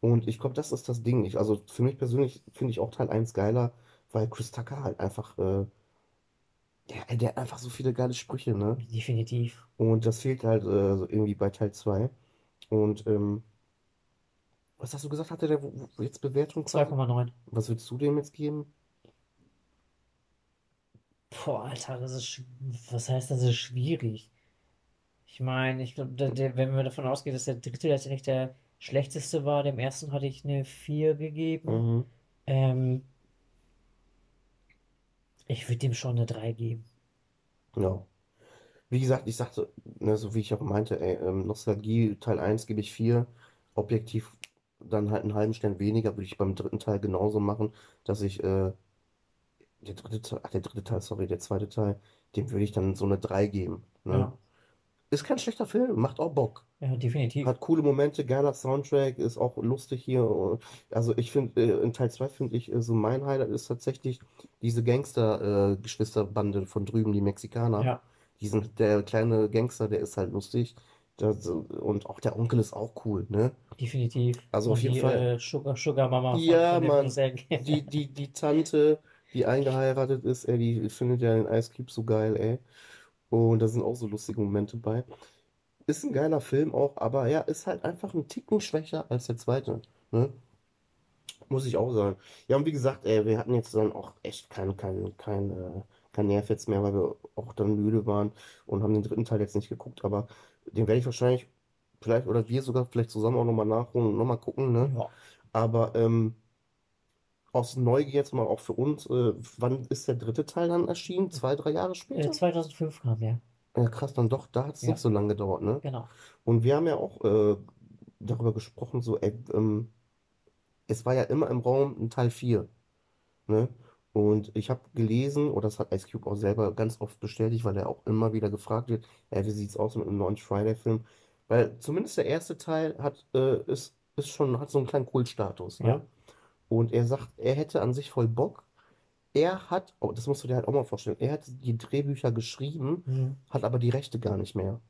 Und ich glaube, das ist das Ding. Ich, also für mich persönlich finde ich auch Teil eins geiler, weil Chris Tucker halt einfach, äh, ja, der hat einfach so viele geile Sprüche, ne? definitiv. Und das fehlt halt äh, so irgendwie bei Teil 2. Und ähm, was hast du gesagt, hatte der wo- wo- jetzt Bewertung quasi? 2,9. Was würdest du dem jetzt geben? Boah, Alter, das ist, was heißt, das ist schwierig. Ich meine, ich glaube, wenn man davon ausgeht, dass der dritte letztendlich der schlechteste war, dem ersten hatte ich eine 4 gegeben. Mhm. Ähm, ich würde dem schon eine 3 geben. Ja. Wie gesagt, ich sagte, ne, so wie ich auch meinte, ey, ähm, Nostalgie, Teil eins gebe ich 4. Objektiv dann halt einen halben Stern weniger, würde ich beim dritten Teil genauso machen, dass ich, äh, der dritte Teil, ach, der dritte Teil, sorry, der zweite Teil, dem würde ich dann so eine 3 geben. Ne? Ja, Ist kein schlechter Film, macht auch Bock. ja, definitiv. Hat coole Momente, geiler Soundtrack, ist auch lustig hier. Also ich finde, äh, in Teil 2 finde ich, äh, so mein Highlight ist tatsächlich diese Gangster-Geschwisterbande von drüben, die Mexikaner. Ja, Die sind, der kleine Gangster, der ist halt lustig. Das, und auch der Onkel ist auch cool, ne? definitiv. Also auf Und jeden die Fall. äh, Sugar, Sugar Mama Ja, Mann. Die, die, die Tante, die eingeheiratet ist, ey, die findet ja den Ice Cube so geil, ey. Und da sind auch so lustige Momente bei. Ist ein geiler Film auch, aber ja, ist halt einfach ein Ticken schwächer als der zweite, ne? Muss ich auch sagen. Ja, und wie gesagt, ey, wir hatten jetzt dann auch echt kein, kein, kein, kein Nerv jetzt mehr, weil wir auch dann müde waren und haben den dritten Teil jetzt nicht geguckt, aber den werde ich wahrscheinlich vielleicht, oder wir sogar vielleicht zusammen auch nochmal nachholen und nochmal gucken, ne? Ja, Aber ähm, aus Neugier jetzt mal auch für uns, äh, wann ist der dritte Teil dann erschienen? Zwei, drei Jahre äh, später? 2005 kam der. Ja, krass, dann doch, da hat es Ja, nicht so lange gedauert, ne? genau. Und wir haben ja auch äh, darüber gesprochen, so, ey, ähm, es war ja immer im Raum ein Teil 4, ne? Und ich habe gelesen, oder das hat Ice Cube auch selber ganz oft bestätigt, weil er auch immer wieder gefragt wird, ja, wie sieht's aus mit einem neuen Friday-Film? Weil zumindest der erste Teil hat, äh, ist, ist schon, hat so einen kleinen Kultstatus, Ja. Und er sagt, er hätte an sich voll Bock. Er hat, oh, das musst du dir halt auch mal vorstellen, er hat die Drehbücher geschrieben, Mhm. hat aber die Rechte gar nicht mehr.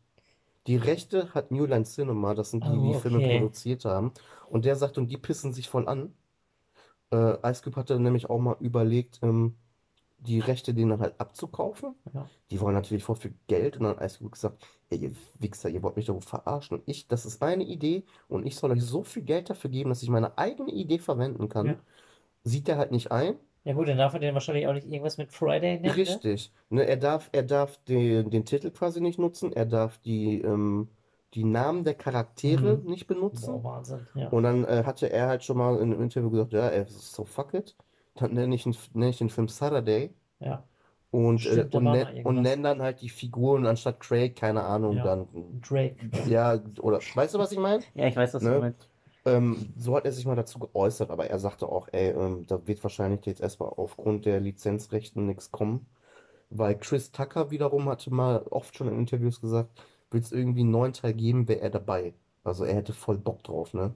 Die Rechte hat New Line Cinema, das sind die, die Oh, die Filme okay. produziert haben. Und der sagt, und die pissen sich voll an. Äh, Ice Cube hatte nämlich auch mal überlegt, ähm, die Rechte denen dann halt abzukaufen. Ja. Die wollen natürlich voll viel Geld. Und dann hat Cube gesagt, ey, ihr Wichser, ihr wollt mich doch verarschen. Und ich, das ist meine Idee und ich soll euch so viel Geld dafür geben, dass ich meine eigene Idee verwenden kann. Ja. Sieht er halt nicht ein. Ja gut, dann darf er den wahrscheinlich auch nicht irgendwas mit Friday nennen, ne? Richtig. Ne, er darf, er darf den, den Titel quasi nicht nutzen. Er darf die, ähm, die Namen der Charaktere Mhm. nicht benutzen. Boah, Wahnsinn. Ja. Und dann äh, hatte er halt schon mal in einem Interview gesagt, ja, ey, so fuck it. Dann nenne ich, nenne ich den Film Saturday Ja. und, äh, und, war nen- mal und nenne dann halt die Figuren anstatt Craig, keine Ahnung, Ja. dann. Drake. Ja, oder weißt du, was ich meine? Ja, ich weiß, was Ne? du meinst. Ähm, so hat er sich mal dazu geäußert, aber er sagte auch, ey, ähm, da wird wahrscheinlich jetzt erstmal aufgrund der Lizenzrechten nichts kommen. Weil Chris Tucker wiederum hatte mal oft schon in Interviews gesagt, wird es irgendwie einen neuen Teil geben, wäre er dabei. Also er hätte voll Bock drauf, ne?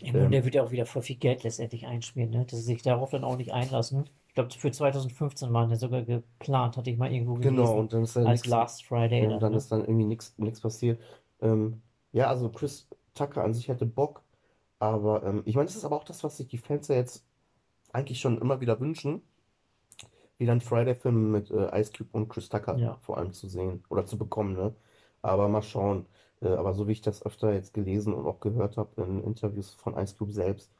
Ja, und Ähm. der wird ja auch wieder voll viel Geld letztendlich einspielen, ne? Dass sie sich darauf dann auch nicht einlassen. Ich glaube, für 2015 waren der sogar geplant, hatte ich mal irgendwo Genau, gelesen. und dann ist er Als nichts. Last Friday Und dann, dann ne? ist dann irgendwie nichts nichts passiert. Ähm, ja, also Chris Tucker an sich hätte Bock, aber ähm, ich meine, das ist aber auch das, was sich die Fans ja jetzt eigentlich schon immer wieder wünschen, wieder einen Friday-Film mit äh, Ice Cube und Chris Tucker Ja. vor allem zu sehen oder zu bekommen, ne? Aber mal schauen. Äh, aber so wie ich das öfter jetzt gelesen und auch gehört habe in Interviews von Ice Cube selbst,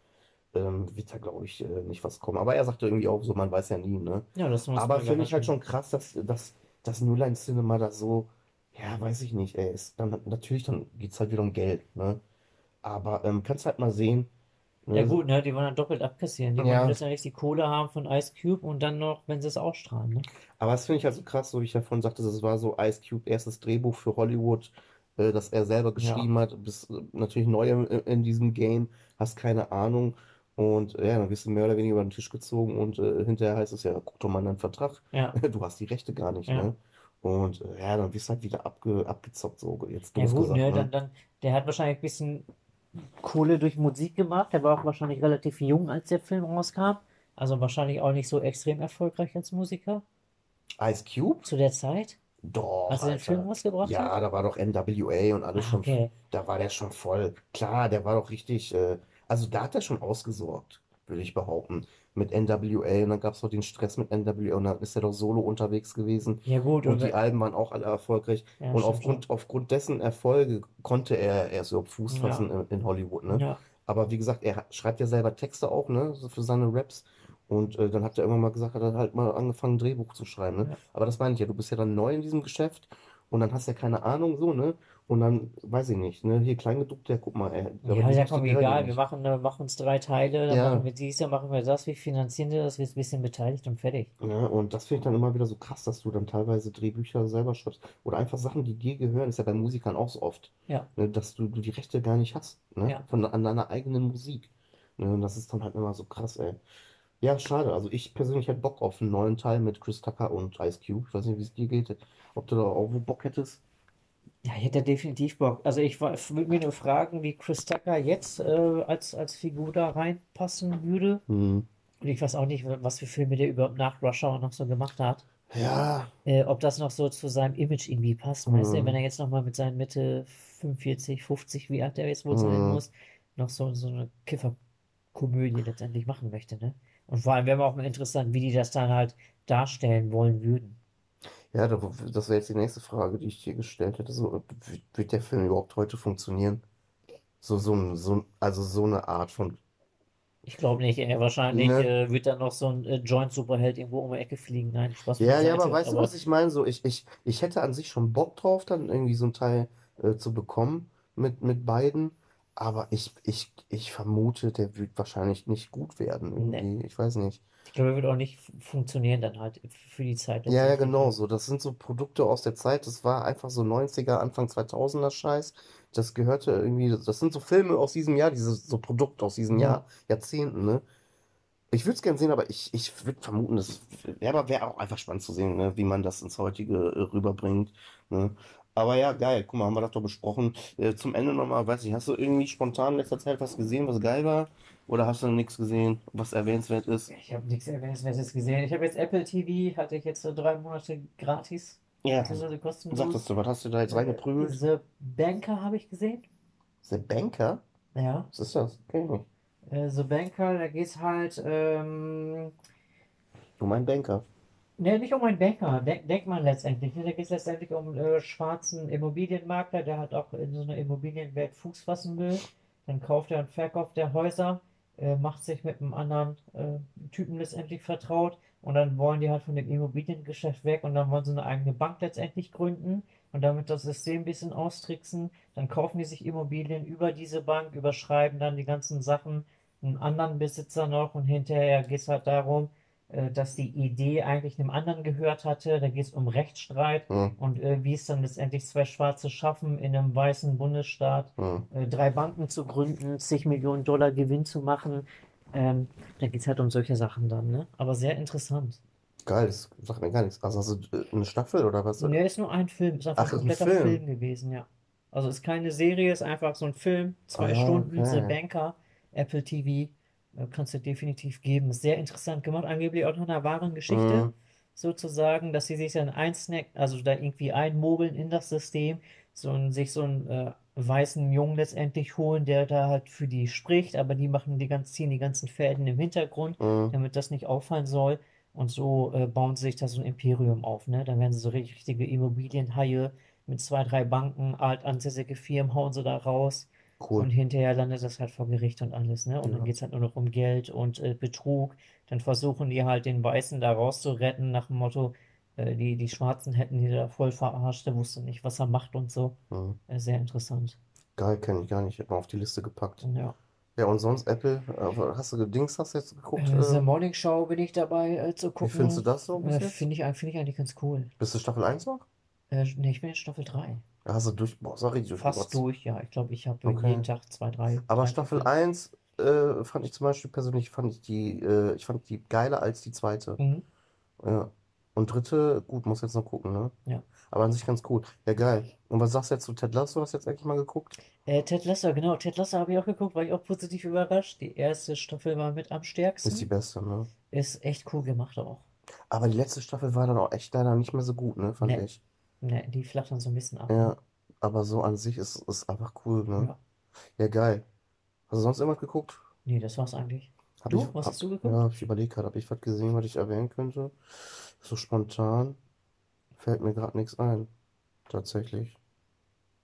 ähm, wird da, glaube ich, äh, nicht was kommen. Aber er sagte irgendwie auch so, man weiß ja nie, ne? Ja, das muss Aber finde ich halt schon krass, dass, dass, dass New Line Cinema da so, ja, weiß ich nicht, ey, ist dann natürlich, dann geht es halt wieder um Geld, ne? Aber ähm, kannst halt mal sehen, Ja ne? gut, ne? Die wollen dann doppelt abkassieren. Die wollen Ja. letztendlich die Kohle haben von Ice Cube und dann noch, wenn sie es ausstrahlen, ne? Aber das finde ich halt so krass, so wie ich ja vorhin sagte, das war so Ice Cube erstes Drehbuch für Hollywood, äh, das er selber geschrieben hat, bist äh, natürlich neu in, in diesem Game, hast keine Ahnung und äh, ja, dann wirst du mehr oder weniger über den Tisch gezogen und äh, hinterher heißt es ja, guck doch mal in deinen Vertrag, Ja. du hast die Rechte gar nicht, Ja. ne? Und äh, ja, dann wirst du halt wieder abge, abgezockt, so jetzt Ja gut, gesagt, ne? ne? Dann, dann, der hat wahrscheinlich ein bisschen Kohle durch Musik gemacht. Der war auch wahrscheinlich relativ jung, als der Film rauskam. Also wahrscheinlich auch nicht so extrem erfolgreich als Musiker Ice Cube? zu der Zeit, Doch, als er den Alter. Film rausgebracht Ja, hat. da war doch NWA und alles Ah, schon, okay. da war der schon voll. Klar, der war doch richtig, äh, also da hat er schon ausgesorgt, würde ich behaupten, mit NWA und dann gab es noch den Stress mit NWA und dann ist er doch solo unterwegs gewesen Ja gut, und und die Alben waren auch alle erfolgreich ja, und schon. aufgrund, aufgrund dessen Erfolge konnte er erst überhaupt Fuß Ja. fassen in, in Hollywood, ne? Ja. Aber wie gesagt, er schreibt ja selber Texte auch, ne, für seine Raps. Und äh, dann hat er irgendwann mal gesagt, hat er halt mal angefangen, ein Drehbuch zu schreiben, ne? Ja. Aber das meine ich ja, du bist ja dann neu in diesem Geschäft und dann hast du ja keine Ahnung, so, ne? Und dann, weiß ich nicht, ne? Hier Kleingedruckter, guck mal, ey, Ja, ja, komm, egal, wir machen, äh, machen uns drei Teile, dann Ja. machen wir dies, dann machen wir das, wie finanzieren wir das, wir sind ein bisschen beteiligt und fertig. Ja, und das finde ich dann immer wieder so krass, dass du dann teilweise Drehbücher selber schreibst oder einfach Sachen, die dir gehören, ist ja bei Musikern auch so oft, Ja. ne? Dass du, du die Rechte gar nicht hast, ne? Ja. Von an deiner eigenen Musik. Ne? Und das ist dann halt immer so krass, ey. Ja, schade. Also ich persönlich hätte Bock auf einen neuen Teil mit Chris Tucker und Ice Cube. Ich weiß nicht, wie es dir geht. Ob du da auch Bock hättest? Ja, ich hätte definitiv Bock. Also ich würde mir nur fragen, wie Chris Tucker jetzt äh, als, als Figur da reinpassen würde. Hm. Und ich weiß auch nicht, was für Filme der überhaupt nach Rush Hour noch so gemacht hat. Ja, Äh, ob das noch so zu seinem Image irgendwie passt, weißt du, Mhm. wenn er jetzt nochmal mit seinen Mitte 45, 50, wie alt er jetzt wohl sein Mhm. muss, noch so, so eine Kifferkomödie letztendlich machen möchte, ne? Und vor allem wäre mir auch mal interessant, wie die das dann halt darstellen wollen würden. ja, da- das wäre jetzt die nächste Frage, die ich dir gestellt hätte. So, wird der Film überhaupt heute funktionieren? So, so, so, also so eine Art von. Ich glaube nicht, er wahrscheinlich Ne? äh, wird dann noch so ein äh, Joint-Superheld irgendwo um die Ecke fliegen. Nein, Spaß Ja, ja, aber weißt du, was ich meine? So, ich, ich, ich hätte an sich schon Bock drauf, dann irgendwie so ein Teil äh, zu bekommen mit, mit beiden. Aber ich, ich, ich vermute, der wird wahrscheinlich nicht gut werden Nee. Ich weiß nicht. ich glaube, er wird auch nicht funktionieren dann halt für die Zeit Ja, ja, genau so. Das sind so Produkte aus der Zeit. Das war einfach so 90er, Anfang 2000er Scheiß. Das gehörte irgendwie, das sind so Filme aus diesem Jahr, diese so Produkte aus diesem Ja. Jahr, Jahrzehnten, ne? Ich würde es gern sehen, aber ich, ich würde vermuten, das wäre wäre auch einfach spannend zu sehen, ne, wie man das ins heutige äh, rüberbringt. Ne? Aber ja, geil, guck mal, haben wir das doch besprochen. Äh, zum Ende nochmal, weiß ich, hast du irgendwie spontan in letzter Zeit was gesehen, was geil war? Oder hast du nichts gesehen, was erwähnenswert ist? Ich habe nichts Erwähnenswertes gesehen. Ich habe jetzt Apple TV, hatte ich jetzt so drei Monate gratis, Ja, kostenlos. sagtest du, was hast du da jetzt reingeprügelt? The Banker habe ich gesehen. The Banker? Ja. Was ist das? Kenn ich nicht. Äh, The Banker, da geht's halt, ähm, Du mein Banker. Ne, nicht um einen Banker, denk, denkt man letztendlich. Ne? Da geht es letztendlich um einen äh, schwarzen Immobilienmakler, der halt auch in so einer Immobilienwelt Fuß fassen will. Dann kauft er und verkauft er Häuser, äh, macht sich mit einem anderen äh, Typen letztendlich vertraut und dann wollen die halt von dem Immobiliengeschäft weg und dann wollen sie eine eigene Bank letztendlich gründen und damit das System ein bisschen austricksen. Dann kaufen die sich Immobilien über diese Bank, überschreiben dann die ganzen Sachen einen anderen Besitzer noch und hinterher geht es halt darum, dass die Idee eigentlich einem anderen gehört hatte. Da geht es um Rechtsstreit Hm, und äh, wie es dann letztendlich zwei Schwarze schaffen, in einem weißen Bundesstaat hm. äh, drei Banken zu gründen, zig Millionen Dollar Gewinn zu machen. Ähm, da geht es halt um solche Sachen dann, ne? Aber sehr interessant. Geil, das sagt mir gar nichts. Also hast du äh, eine Staffel oder was? Ne, ist nur ein Film, ist einfach Ach, ein kompletter Film. Film gewesen, ja. Also ist keine Serie, ist einfach so ein Film, zwei Ah, Stunden, The okay. Banker, Apple TV, äh, kannst du definitiv geben. Sehr interessant gemacht, angeblich auch nach einer wahren Geschichte, Hm, sozusagen, dass sie sich dann einsnacken, also da irgendwie einmogeln in das System, so ein, sich so einen äh, weißen Jungen letztendlich holen, der da halt für die spricht, aber die machen die ganz, ziehen die ganzen Fäden im Hintergrund, hm. damit das nicht auffallen soll. Und so äh, bauen sie sich da so ein Imperium auf, ne? Dann werden sie so richtig- richtige Immobilienhaie mit zwei, drei Banken, altansässige Firmen, hauen sie da raus. Und Cool. hinterher landet das halt vor Gericht und alles, ne? Und dann Ja. geht es halt nur noch um Geld und äh, Betrug. Dann versuchen die halt den Weißen da rauszuretten, nach dem Motto, äh, die, die Schwarzen hätten die da voll verarscht, der wusste nicht, was er macht und so. Hm. Äh, sehr interessant. Geil, kenne ich gar nicht. Ich hätte mal auf die Liste gepackt. Ja. Ja, und sonst Apple, äh, hast du Dings, hast du jetzt geguckt? Äh, The Äh, Morning Show bin ich dabei äh, zu wie findest du gucken. das so Äh, finde ich, finde ich eigentlich ganz cool. Bist du Staffel 1 noch? Äh, nee, ich bin in Staffel 3. Hast du durch, boah, auch richtig Fast durchgerotzt. durch, ja. Ich glaube, ich habe Okay. jeden Tag zwei, drei, Aber drei Staffel Folgen. 1 äh, fand ich zum Beispiel persönlich, fand ich die, äh, ich fand die geiler als die zweite. Mhm. Ja. Und dritte, gut, muss jetzt noch gucken, ne? Ja. Aber an sich ganz cool. Ja, geil. Und was sagst du jetzt zu Ted Lasso? Hast du jetzt eigentlich mal geguckt? Äh, Ted Lasso, genau. Ted Lasso habe ich auch geguckt, war ich auch positiv überrascht. Die erste Staffel war mit am Ist die stärksten. beste, ne? Ist echt cool gemacht auch. Aber die letzte Staffel war dann auch echt leider nicht mehr so gut, ne? Fand Ne, ich. Ne, die flacht dann so ein bisschen ab, ne? Ja. Aber so an sich ist ist einfach cool, ne? Ja. Ja, geil. Hast du sonst irgendwas geguckt? Nee, das war's eigentlich. Hab Du, ich, was hab, hast du geguckt? ja, ich überlege gerade, habe ich was gesehen, was ich erwähnen könnte? So spontan fällt mir gerade nichts ein. Tatsächlich.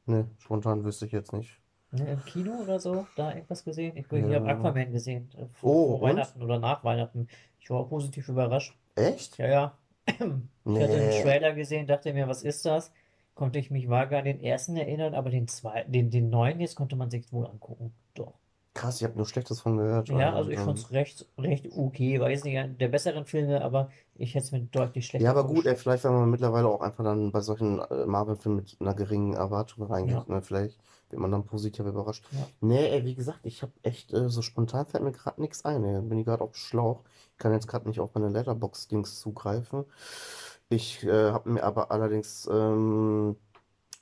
Ne, spontan wüsste ich jetzt nicht. Ne, im Kino oder so? Da irgendwas gesehen? Ich, ich habe Ja. Aquaman gesehen. äh, Vor, Oh, vor? Weihnachten oder nach Weihnachten. Ich war positiv überrascht. Echt? Ja, ja. Ich hatte den. Trailer gesehen, dachte mir, was ist das? Konnte ich mich vage an den ersten erinnern, aber den zweiten, den, den neuen jetzt konnte man sich wohl angucken. Doch. Krass, ich habe nur Schlechtes von gehört. Ja, also ich ähm, fand's recht, recht okay. War jetzt nicht einer der besseren Filme, aber ich hätte es mir deutlich schlechter Ja, aber gut, ey, vielleicht, wenn man mittlerweile auch einfach dann bei solchen äh, Marvel-Filmen mit einer geringen Erwartung reingeht, Ja, ne? Vielleicht wird man dann positiv überrascht. ja. Nee, ey, wie gesagt, ich habe echt, äh, so spontan fällt mir gerade nichts ein, ey. Bin ich gerade auf Schlauch. Ich kann jetzt gerade nicht auf meine Letterboxd-Dings zugreifen. Ich äh, habe mir aber allerdings ähm,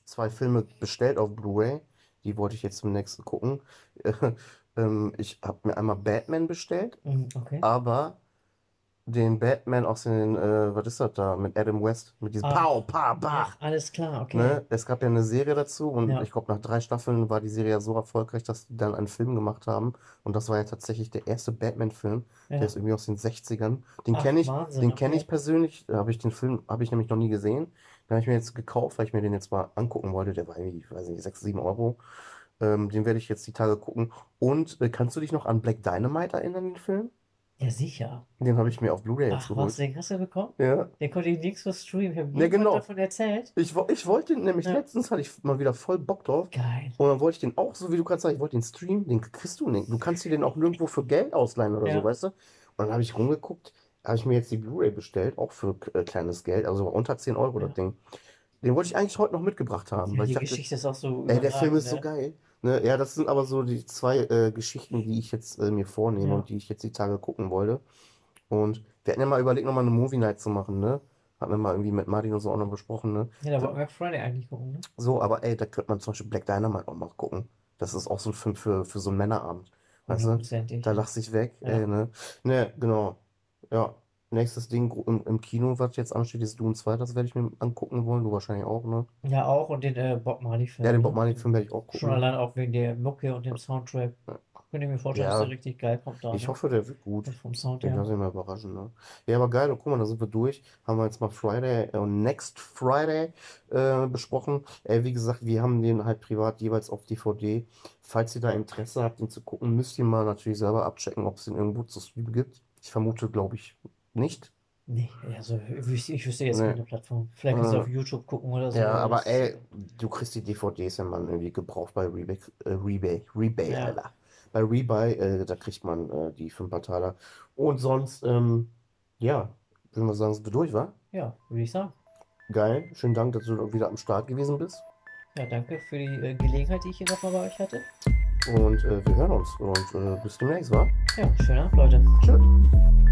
zwei Filme bestellt auf Blu-ray. Die wollte ich jetzt zum nächsten gucken. ähm, ich habe mir einmal Batman bestellt, Mhm, okay. aber den Batman aus den, äh, was ist das da, mit Adam West, mit diesem Ah, Pow, Pa. ach, alles klar, okay. Ne? Es gab ja eine Serie dazu und Ja, ich glaube, nach drei Staffeln war die Serie ja so erfolgreich, dass die dann einen Film gemacht haben. Und das war ja tatsächlich der erste Batman-Film. Der ja. ist irgendwie aus den 60ern. Den kenne ich, Wahnsinn, den kenne ich persönlich. Habe ich den Film, habe ich nämlich noch nie gesehen. Den habe ich mir jetzt gekauft, weil ich mir den jetzt mal angucken wollte. Der war irgendwie, ich weiß nicht, 6, 7 Euro. Ähm, den werde ich jetzt die Tage gucken. Und äh, kannst du dich noch an Black Dynamite erinnern, den Film? Ja, sicher. Den habe ich mir auf Blu-ray jetzt Ach was, geholt. den hast du bekommen? Ja. Den konnte ich nix für streamen. Ich habe Ja, genau. davon erzählt. Ich, ich wollte den nämlich, Ja, letztens hatte ich mal wieder voll Bock drauf. geil. Und dann wollte ich den auch, so wie du gerade sagst, ich wollte den streamen, den kriegst du nicht. Du kannst dir den auch nirgendwo für Geld ausleihen oder so, Ja, weißt du? Und dann habe ich rumgeguckt, habe ich mir jetzt die Blu-ray bestellt, auch für äh, kleines Geld, also unter 10 Euro das ja. Ding. Den wollte ich eigentlich heute noch mitgebracht haben, Ja, die dachte, Geschichte ist auch so ey, der Film ist so ne? geil. Ne, ja, das sind aber so die zwei äh, Geschichten, die ich jetzt äh, mir vornehme Ja. und die ich jetzt die Tage gucken wollte. Und wir hatten ja mal überlegt, nochmal eine Movie Night zu machen, ne? Hatten wir mal irgendwie mit Martin und so auch noch besprochen, ne? Ja, da wollten wir Friday eigentlich gucken, ne? So, aber ey, da könnte man zum Beispiel Black Dynamite auch mal gucken. Das ist auch so ein Film für, für so einen Männerabend. Weißt du? Da lachst dich weg, Ja. ey, ne? Ne, genau. Ja. Nächstes Ding im, im Kino, was jetzt ansteht, ist Dune 2, das werde ich mir angucken wollen. Du wahrscheinlich auch, ne? Ja, auch und den äh, Bob Marley-Film. Ja, den? Bob Marley-Film werde ich auch Schon gucken. allein auch wegen der Mucke und dem Soundtrack. Könnte ich mir vorstellen, Ja. dass der richtig geil kommt da. Ich ne? hoffe, der wird gut. Vom Sound Ich her. lasse mich mal überraschen, ne? Ja, aber geil, guck mal, da sind wir durch. Haben wir jetzt mal Friday äh, und Next Friday äh, besprochen. Äh, wie gesagt, wir haben den halt privat jeweils auf DVD. Falls ihr da Interesse habt, ihn zu gucken, müsst ihr mal natürlich selber abchecken, ob es den irgendwo zu streamen gibt. Ich vermute, glaube ich, nicht. Nee, also ich wüsste, ich wüsste jetzt Nee. keine Plattform. Vielleicht kannst du Ah. auf YouTube gucken oder so. Ja, aber ey, du kriegst die DVDs ja mal irgendwie gebraucht bei Rebay, äh, Rebay, Rebay, Ja. Alter. Bei Rebuy, äh, da kriegt man äh, die für ein paar Taler. Und sonst, ähm, ja, würden wir sagen, sind wir durch, wa? Ja, würde ich sagen. Geil, schönen Dank, dass du wieder am Start gewesen bist. Ja, danke für die äh, Gelegenheit, die ich hier nochmal bei euch hatte. Und äh, wir hören uns und äh, bis demnächst, wa? Ja, schönen Abend, Leute. Tschüss.